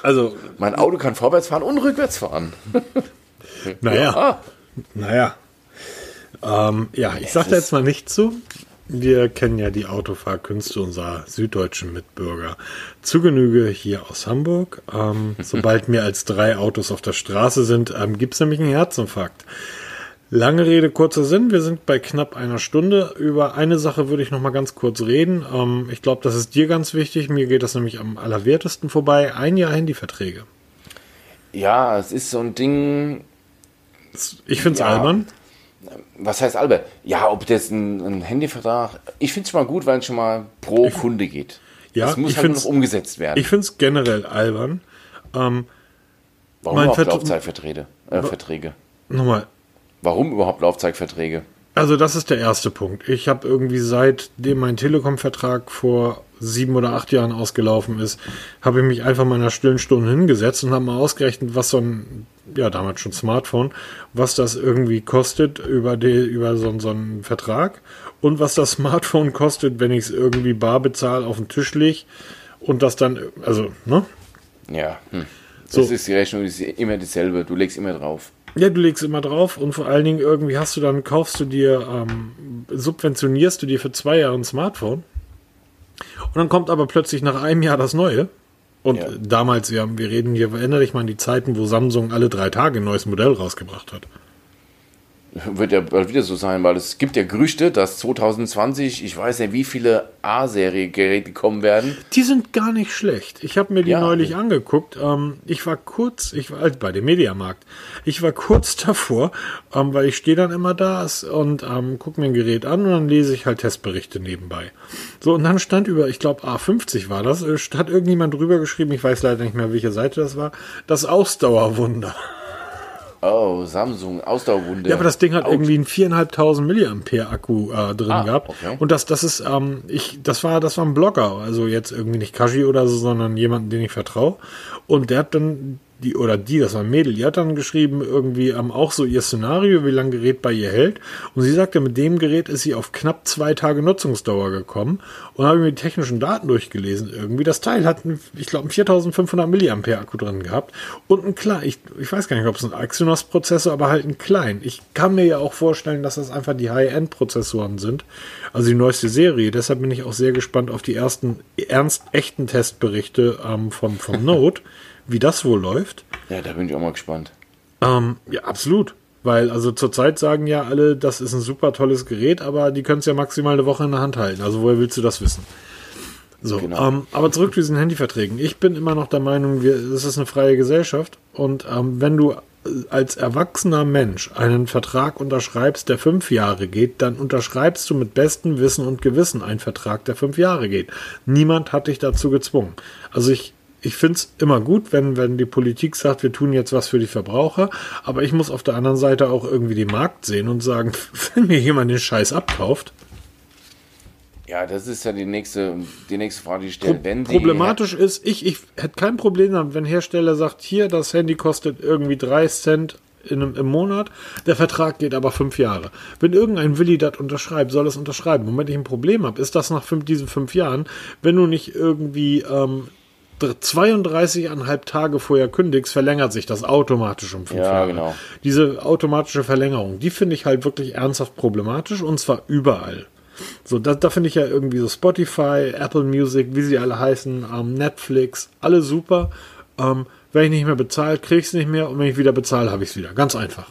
Also, Mein Auto kann vorwärts fahren und rückwärts fahren. naja. Ah, Naja. Ähm, ja, ich sag da jetzt mal nicht zu. Wir kennen ja die Autofahrkünste unserer süddeutschen Mitbürger zu Genüge hier aus Hamburg. Ähm, sobald mehr als drei Autos auf der Straße sind, ähm, gibt's nämlich einen Herzinfarkt. Lange Rede, kurzer Sinn. Wir sind bei knapp einer Stunde. Über eine Sache würde ich noch mal ganz kurz reden. Ähm, ich glaube, das ist dir ganz wichtig. Mir geht das nämlich am allerwertesten vorbei. Ein Jahr Handyverträge. ja, es ist so ein Ding, Ich find's Ja. albern. Was heißt Albert? Ja, ob das ein, ein Handyvertrag, ich finde es schon mal gut, weil es schon mal pro Kunde geht. Ja, das muss ich halt noch umgesetzt werden. Ich find's generell albern. Ähm, Warum überhaupt Vert- Laufzeitverträge? Äh, Verträge? nochmal, Warum überhaupt Laufzeitverträge? Also das ist der erste Punkt. Ich habe irgendwie seitdem mein Telekom-Vertrag vor sieben oder acht Jahren ausgelaufen ist, habe ich mich einfach mal in einer stillen Stunde hingesetzt und habe mal ausgerechnet, was so ein, ja damals schon Smartphone, was das irgendwie kostet über, die, über so, so einen Vertrag und was das Smartphone kostet, wenn ich es irgendwie bar bezahle, auf den Tisch lege und das dann, also, ne? Ja, hm. So. das ist die Rechnung, die ist immer dieselbe. Du legst immer drauf. Ja, du legst immer drauf und vor allen Dingen irgendwie hast du dann, kaufst du dir, ähm, subventionierst du dir für zwei Jahre ein Smartphone und dann kommt aber plötzlich nach einem Jahr das neue. Und Ja. damals, wir, haben- wir reden hier, erinnere dich mal an die Zeiten, wo Samsung alle drei Tage ein neues Modell rausgebracht hat. Wird ja bald wieder so sein, weil es gibt ja Gerüchte, dass 2020, ich weiß ja, wie viele A-Serie-Geräte kommen werden. Die sind gar nicht schlecht. Ich habe mir die Ja. neulich angeguckt. Ähm, ich war kurz, ich war halt bei dem Mediamarkt. Ich war kurz davor, ähm, weil ich stehe dann immer da und ähm, gucke mir ein Gerät an und dann lese ich halt Testberichte nebenbei. So, und dann stand über, ich glaube A50 war das, äh, hat irgendjemand drüber geschrieben, ich weiß leider nicht mehr, welche Seite das war, das Ausdauerwunder. Oh, Samsung, Ausdauerwunde. Ja, aber das Ding hat Out. irgendwie einen 4.500 Milliampere Akku äh, drin Ah, gehabt. okay. Und das, das ist, ähm, ich, das war, das war ein Blogger, also jetzt irgendwie nicht Kashi oder so, sondern jemanden, den ich vertraue. Und der hat dann die oder die, das war ein Mädel, die hat dann geschrieben, irgendwie ähm, auch so ihr Szenario, wie lange Gerät bei ihr hält. Und sie sagte, mit dem Gerät ist sie auf knapp zwei Tage Nutzungsdauer gekommen und habe mir die technischen Daten durchgelesen. Irgendwie das Teil hat, einen, ich glaube, einen 4500 Milliampere Akku drin gehabt und ein klein, ich, ich weiß gar nicht, ob es ein Exynos-Prozessor, aber halt ein klein. Ich kann mir ja auch vorstellen, dass das einfach die High-End-Prozessoren sind, also die neueste Serie. Deshalb bin ich auch sehr gespannt auf die ersten ernst echten Testberichte ähm, vom, vom Note, wie das wohl läuft. Ja, da bin ich auch mal gespannt. Ähm, ja, absolut. Weil, also zurzeit sagen ja alle, das ist ein super tolles Gerät, aber die können es ja maximal eine Woche in der Hand halten. Also woher willst du das wissen? So, Genau. ähm, aber zurück zu diesen Handyverträgen. Ich bin immer noch der Meinung, wir, es ist eine freie Gesellschaft und ähm, wenn du äh, als erwachsener Mensch einen Vertrag unterschreibst, der fünf Jahre geht, dann unterschreibst du mit bestem Wissen und Gewissen einen Vertrag, der fünf Jahre geht. Niemand hat dich dazu gezwungen. Also ich, ich finde es immer gut, wenn, wenn die Politik sagt, wir tun jetzt was für die Verbraucher, aber ich muss auf der anderen Seite auch irgendwie den Markt sehen und sagen, wenn mir jemand den Scheiß abkauft, Ja, das ist ja die nächste, die nächste Frage, die ich stelle. Wenn Problematisch ist, ich, ich hätte kein Problem damit, wenn Hersteller sagt, hier, das Handy kostet irgendwie 3 Cent in einem, im Monat, der Vertrag geht aber fünf Jahre. Wenn irgendein Willi das unterschreibt, soll es unterschreiben. Womit ich ein Problem habe, ist das nach fünf, diesen fünf Jahren, wenn du nicht irgendwie ähm, 32,5 Tage vorher kündigst, verlängert sich das automatisch um fünf Ja, Jahre. genau. Diese automatische Verlängerung, die finde ich halt wirklich ernsthaft problematisch und zwar überall. So, da, da finde ich ja irgendwie so Spotify, Apple Music, wie sie alle heißen, ähm, Netflix, alle super. Ähm, wenn ich nicht mehr bezahle, kriege ich es nicht mehr und wenn ich wieder bezahle, habe ich es wieder. Ganz einfach.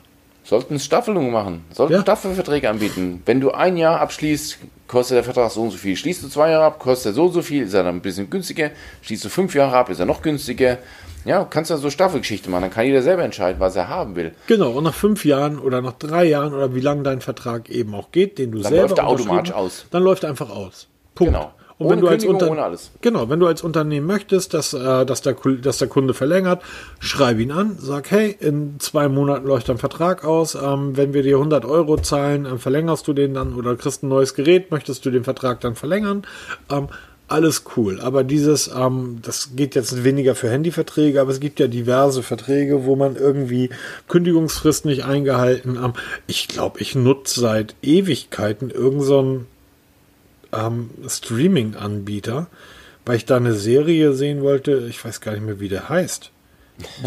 Sollten Staffelungen machen, sollten Ja. Staffelverträge anbieten. Wenn du ein Jahr abschließt, kostet der Vertrag so und so viel. Schließt du zwei Jahre ab, kostet er so und so viel, ist er dann ein bisschen günstiger. Schließt du fünf Jahre ab, ist er noch günstiger. Ja, kannst du so Staffelgeschichte machen. Dann kann jeder selber entscheiden, was er haben will. Genau, und nach fünf Jahren oder nach drei Jahren oder wie lange dein Vertrag eben auch geht, den du Dann selber läuft er automatisch aus. Dann läuft er einfach aus. Punkt. Genau. Und Ohne wenn du als Unter ohne alles. Genau, wenn du als Unternehmen möchtest, dass, äh, dass, der, dass der Kunde verlängert, schreib ihn an, sag, hey, in zwei Monaten läuft dein Vertrag aus, ähm, wenn wir dir 100 Euro zahlen, äh, verlängerst du den dann oder kriegst ein neues Gerät, möchtest du den Vertrag dann verlängern, ähm, alles cool. Aber dieses, ähm, das geht jetzt weniger für Handyverträge, aber es gibt ja diverse Verträge, wo man irgendwie Kündigungsfrist nicht eingehalten. Ähm, ich glaube, ich nutze seit Ewigkeiten irgendeinen so ähm, Streaming-Anbieter, weil ich da eine Serie sehen wollte. Ich weiß gar nicht mehr, wie der heißt.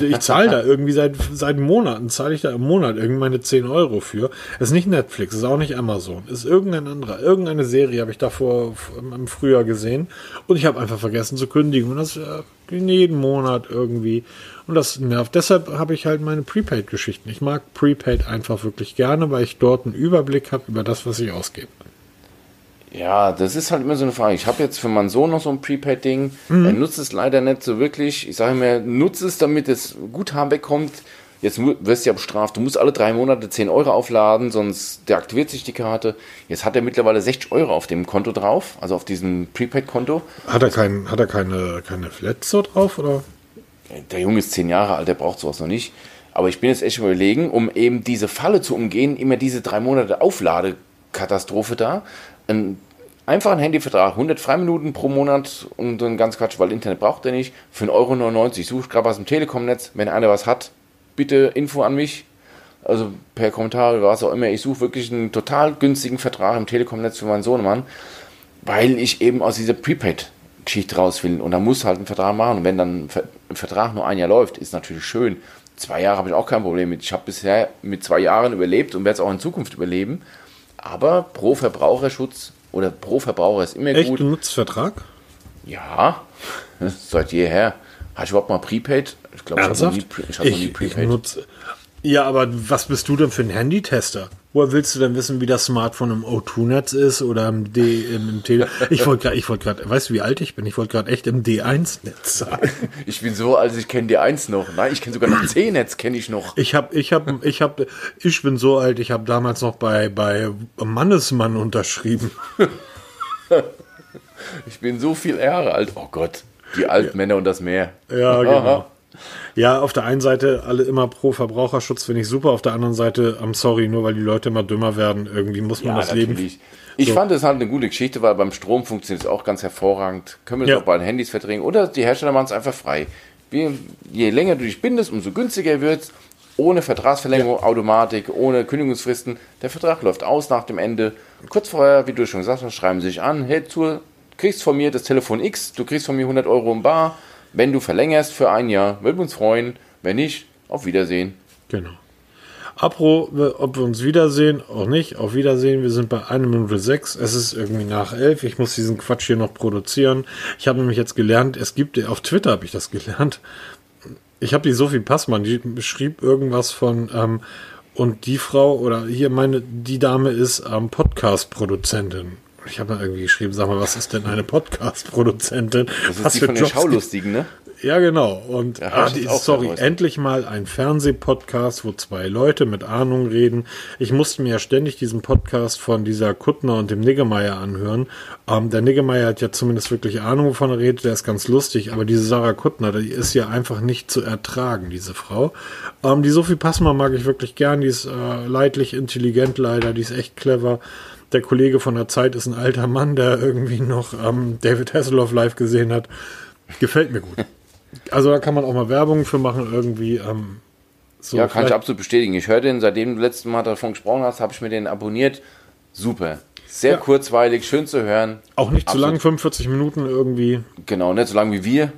Ich zahle da irgendwie seit, seit Monaten, zahle ich da im Monat irgendwie meine 10 Euro für. Das ist nicht Netflix, ist auch nicht Amazon, ist irgendein anderer. Irgendeine Serie habe ich davor im Frühjahr gesehen und ich habe einfach vergessen zu kündigen. Und das äh, jeden Monat irgendwie. Und das nervt. Deshalb habe ich halt meine Prepaid-Geschichten. Ich mag Prepaid einfach wirklich gerne, weil ich dort einen Überblick habe über das, was ich ausgebe. Ja, das ist halt immer so eine Frage. Ich habe jetzt für meinen Sohn noch so ein Prepaid-Ding. Mhm. Er nutzt es leider nicht so wirklich. Ich sage mir, nutze es, damit das Guthaben wegkommt. Jetzt wirst du ja bestraft. Du musst alle drei Monate 10 Euro aufladen, sonst deaktiviert sich die Karte. Jetzt hat er mittlerweile 60 Euro auf dem Konto drauf, also auf diesem Prepaid-Konto. Hat er, kein, hat er keine, keine Flat so drauf, oder? Der Junge ist 10 Jahre alt, der braucht sowas noch nicht. Aber ich bin jetzt echt überlegen, um eben diese Falle zu umgehen, immer diese drei Monate Aufladekatastrophe da, ein einfach ein Handyvertrag, 100 Freiminuten pro Monat und dann ganz Quatsch, weil Internet braucht er nicht, für 1,99 Euro. Suche gerade was im Telekom-Netz. Wenn einer was hat, bitte Info an mich. Also per Kommentar oder was auch immer. Ich suche wirklich einen total günstigen Vertrag im Telekom-Netz für meinen Sohnemann, weil ich eben aus dieser Prepaid-Geschichte raus will. Und da muss halt einen Vertrag machen. Und wenn dann ein Vertrag nur ein Jahr läuft, ist natürlich schön. Zwei Jahre habe ich auch kein Problem mit. Ich habe bisher mit zwei Jahren überlebt und werde es auch in Zukunft überleben. Aber pro Verbraucherschutz oder pro Verbraucher ist immer Echt, gut. Echt Nutzvertrag? Ja, seit jeher. Hast du überhaupt mal Prepaid? Ich glaube, ich habe noch nie, ich hab ich, noch nie Prepaid. Nutze, ja, aber was bist du denn für ein Handytester? Woher willst du denn wissen, wie das Smartphone im O2-Netz ist oder im D, im, im Tele? Ich wollte gerade, ich wollte gerade, weißt du, wie alt ich bin? Ich wollte gerade echt im D1-Netz sein. Ich bin so alt, ich kenne D1 noch. Nein, ich kenne sogar noch C-Netz, kenne ich noch. Ich habe, ich habe, ich habe, ich bin so alt, ich habe damals noch bei, bei Mannesmann unterschrieben. ich bin so viel Jahre alt. Oh Gott, die Altmänner ja. und das Meer. Ja, genau. Ja, auf der einen Seite alle immer pro Verbraucherschutz finde ich super, auf der anderen Seite, I'm sorry, nur weil die Leute immer dümmer werden, irgendwie muss man ja, das natürlich. leben. Ich so. fand es halt eine gute Geschichte, weil beim Strom funktioniert es auch ganz hervorragend. Können wir das ja. auch bei den Handys verdrängen oder die Hersteller machen es einfach frei. Wie, je länger du dich bindest, umso günstiger wird es. Ohne Vertragsverlängerung, ja. Automatik, ohne Kündigungsfristen. Der Vertrag läuft aus nach dem Ende. Kurz vorher, wie du schon gesagt hast, schreiben sie sich an, hey, du kriegst von mir das Telefon X, du kriegst von mir 100 Euro im Bar wenn du verlängerst für ein Jahr, würden wir uns freuen. Wenn nicht, auf Wiedersehen. Genau. Apro, ob wir uns wiedersehen, auch nicht. Auf Wiedersehen. Wir sind bei 1 Minute 6. Es ist irgendwie nach 11. Ich muss diesen Quatsch hier noch produzieren. Ich habe nämlich jetzt gelernt, es gibt, auf Twitter habe ich das gelernt. Ich habe die Sophie Passmann, die schrieb irgendwas von, ähm, und die Frau oder hier meine, die Dame ist ähm, Podcast-Produzentin. Ich habe mal irgendwie geschrieben, sag mal, was ist denn eine Podcast-Produzentin? Das ist was die von den Schaulustigen, ne? Ja, genau. Und ja, ah, die, sorry, endlich mal ein Fernsehpodcast, wo zwei Leute mit Ahnung reden. Ich musste mir ja ständig diesen Podcast von dieser Kuttner und dem Niggemeier anhören. Ähm, der Niggemeier hat ja zumindest wirklich Ahnung, wovon er redet, der ist ganz lustig, aber diese Sarah Kuttner, die ist ja einfach nicht zu ertragen, diese Frau. Ähm, die Sophie Passmann mag ich wirklich gern, die ist äh, leidlich intelligent leider, die ist echt clever der Kollege von der Zeit ist ein alter Mann, der irgendwie noch ähm, David Hasselhoff live gesehen hat. Gefällt mir gut. Also da kann man auch mal Werbung für machen irgendwie. Ähm, so ja, kann ich absolut bestätigen. Ich höre den, seitdem du letztes Mal davon gesprochen hast, habe ich mir den abonniert. Super. Sehr ja. kurzweilig, schön zu hören. Auch nicht absolut. zu lang, 45 Minuten irgendwie. Genau, nicht so lang wie wir.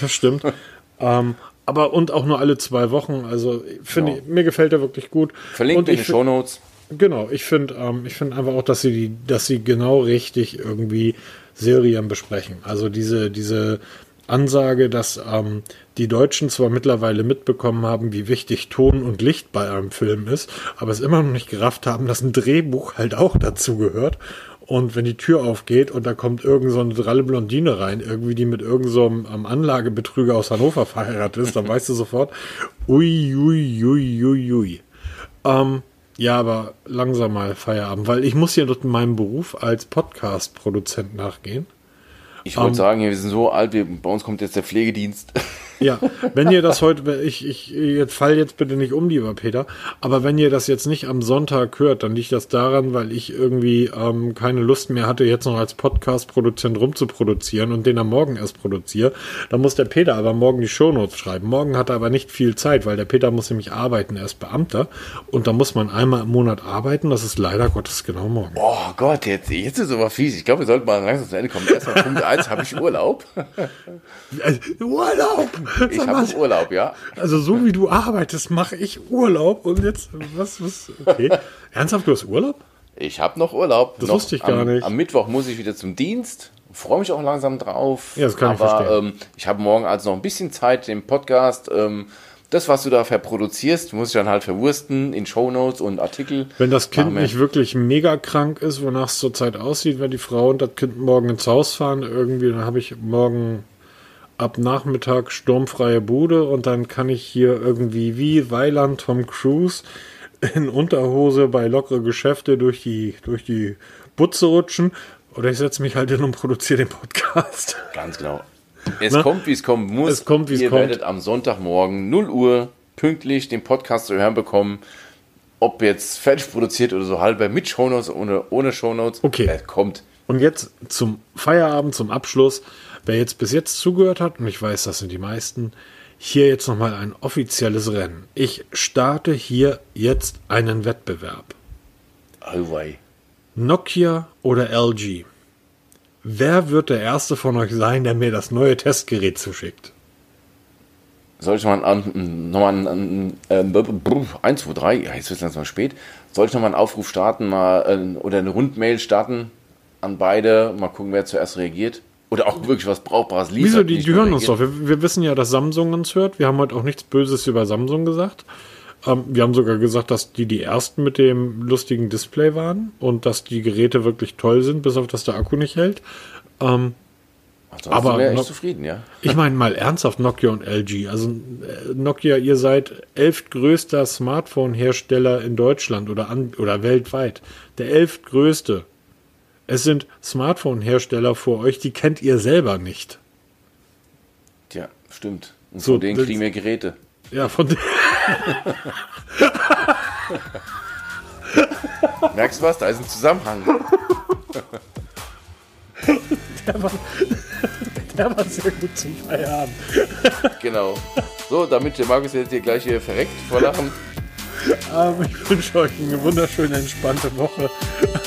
Das stimmt. ähm, aber und auch nur alle zwei Wochen. Also finde genau. mir gefällt er wirklich gut. Verlinkt in den Show Notes. Genau, ich finde ähm, ich finde einfach auch, dass sie die, dass sie genau richtig irgendwie Serien besprechen. Also diese, diese Ansage, dass ähm, die Deutschen zwar mittlerweile mitbekommen haben, wie wichtig Ton und Licht bei einem Film ist, aber es immer noch nicht gerafft haben, dass ein Drehbuch halt auch dazu gehört. Und wenn die Tür aufgeht und da kommt irgend so eine dralle Blondine rein, irgendwie die mit irgendeinem so ähm, Anlagebetrüger aus Hannover verheiratet ist, dann weißt du sofort, ui, ui, ui, ui, ui. Ähm, ja, aber langsam mal Feierabend, weil ich muss ja dort meinem Beruf als Podcast-Produzent nachgehen. Ich wollte um, ähm, sagen, wir sind so alt, wir, bei uns kommt jetzt der Pflegedienst. Ja, wenn ihr das heute, ich, ich jetzt fall jetzt bitte nicht um, lieber Peter, aber wenn ihr das jetzt nicht am Sonntag hört, dann liegt das daran, weil ich irgendwie ähm, keine Lust mehr hatte, jetzt noch als Podcast-Produzent rumzuproduzieren und den am Morgen erst produziere. Dann muss der Peter aber morgen die Shownotes schreiben. Morgen hat er aber nicht viel Zeit, weil der Peter muss nämlich arbeiten, er ist Beamter und da muss man einmal im Monat arbeiten. Das ist leider Gottes genau morgen. Oh Gott, jetzt, jetzt ist es aber fies. Ich glaube, wir sollten mal langsam zu Ende kommen. Erstmal Punkt 1, habe ich Urlaub? Urlaub! Ich habe Urlaub, ja. Also so wie du arbeitest, mache ich Urlaub und jetzt, was, was, okay. Ernsthaft, du hast Urlaub? Ich habe noch Urlaub. Das noch wusste ich gar am, nicht. Am Mittwoch muss ich wieder zum Dienst. Freue mich auch langsam drauf. Ja, das kann ich Aber verstehen. ähm, ich habe morgen also noch ein bisschen Zeit, den Podcast, ähm, das, was du da verproduzierst, muss ich dann halt verwursten in Shownotes und Artikel. Wenn das Kind wir. nicht wirklich mega krank ist, wonach es zurzeit aussieht, wenn die Frau und das Kind morgen ins Haus fahren, irgendwie, dann habe ich morgen ab Nachmittag sturmfreie Bude und dann kann ich hier irgendwie wie Weiland Tom Cruise in Unterhose bei lockere Geschäfte durch die, durch die Butze rutschen. Oder ich setze mich halt hin und produziere den Podcast. Ganz genau. Es Na? kommt, wie es kommen muss. Es kommt, wie es Ihr kommt. werdet am Sonntagmorgen 0 Uhr pünktlich den Podcast zu hören bekommen. Ob jetzt fertig produziert oder so halber mit Shownotes oder ohne Shownotes. Okay. Er kommt. Und jetzt zum Feierabend, zum Abschluss. Wer jetzt bis jetzt zugehört hat, und ich weiß, das sind die meisten, hier jetzt nochmal ein offizielles Rennen. Ich starte hier jetzt einen Wettbewerb. Wei. Nokia oder LG? Wer wird der erste von euch sein, der mir das neue Testgerät zuschickt? Soll ich mal an, nochmal ein, ein, äh, 1, 2, 3, ja, jetzt wird es langsam spät. Soll ich nochmal einen Aufruf starten mal, äh, oder eine Rundmail starten an beide? Mal gucken, wer zuerst reagiert. Oder auch wirklich was Brauchbares liefert. Wieso? Die, die hören uns doch. Wir, wir wissen ja, dass Samsung uns hört. Wir haben heute auch nichts Böses über Samsung gesagt. Ähm, wir haben sogar gesagt, dass die die ersten mit dem lustigen Display waren und dass die Geräte wirklich toll sind, bis auf dass der Akku nicht hält. Ähm, Ansonsten aber noch- zufrieden, ja. ich meine mal ernsthaft Nokia und LG. Also äh, Nokia, ihr seid elftgrößter Smartphone-Hersteller in Deutschland oder, an, oder weltweit. Der elftgrößte. Es sind Smartphone-Hersteller vor euch, die kennt ihr selber nicht. Tja, stimmt. Und So, von denen kriegen wir Geräte. Ja, von dem. Merkst du was? Da ist ein Zusammenhang. Der war sehr gut zum Feierabend. genau. So, damit der Markus jetzt hier gleich hier verreckt vor Lachen. Ähm, ich wünsche euch eine wunderschöne, entspannte Woche.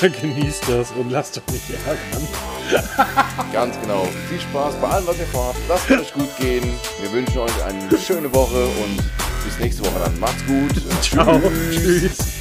Genießt das und lasst euch nicht ärgern. Ganz genau. Viel Spaß bei allem, was ihr vorhabt. Lasst es euch gut gehen. Wir wünschen euch eine schöne Woche und bis nächste Woche dann. Macht's gut. Ciao. Tschüss.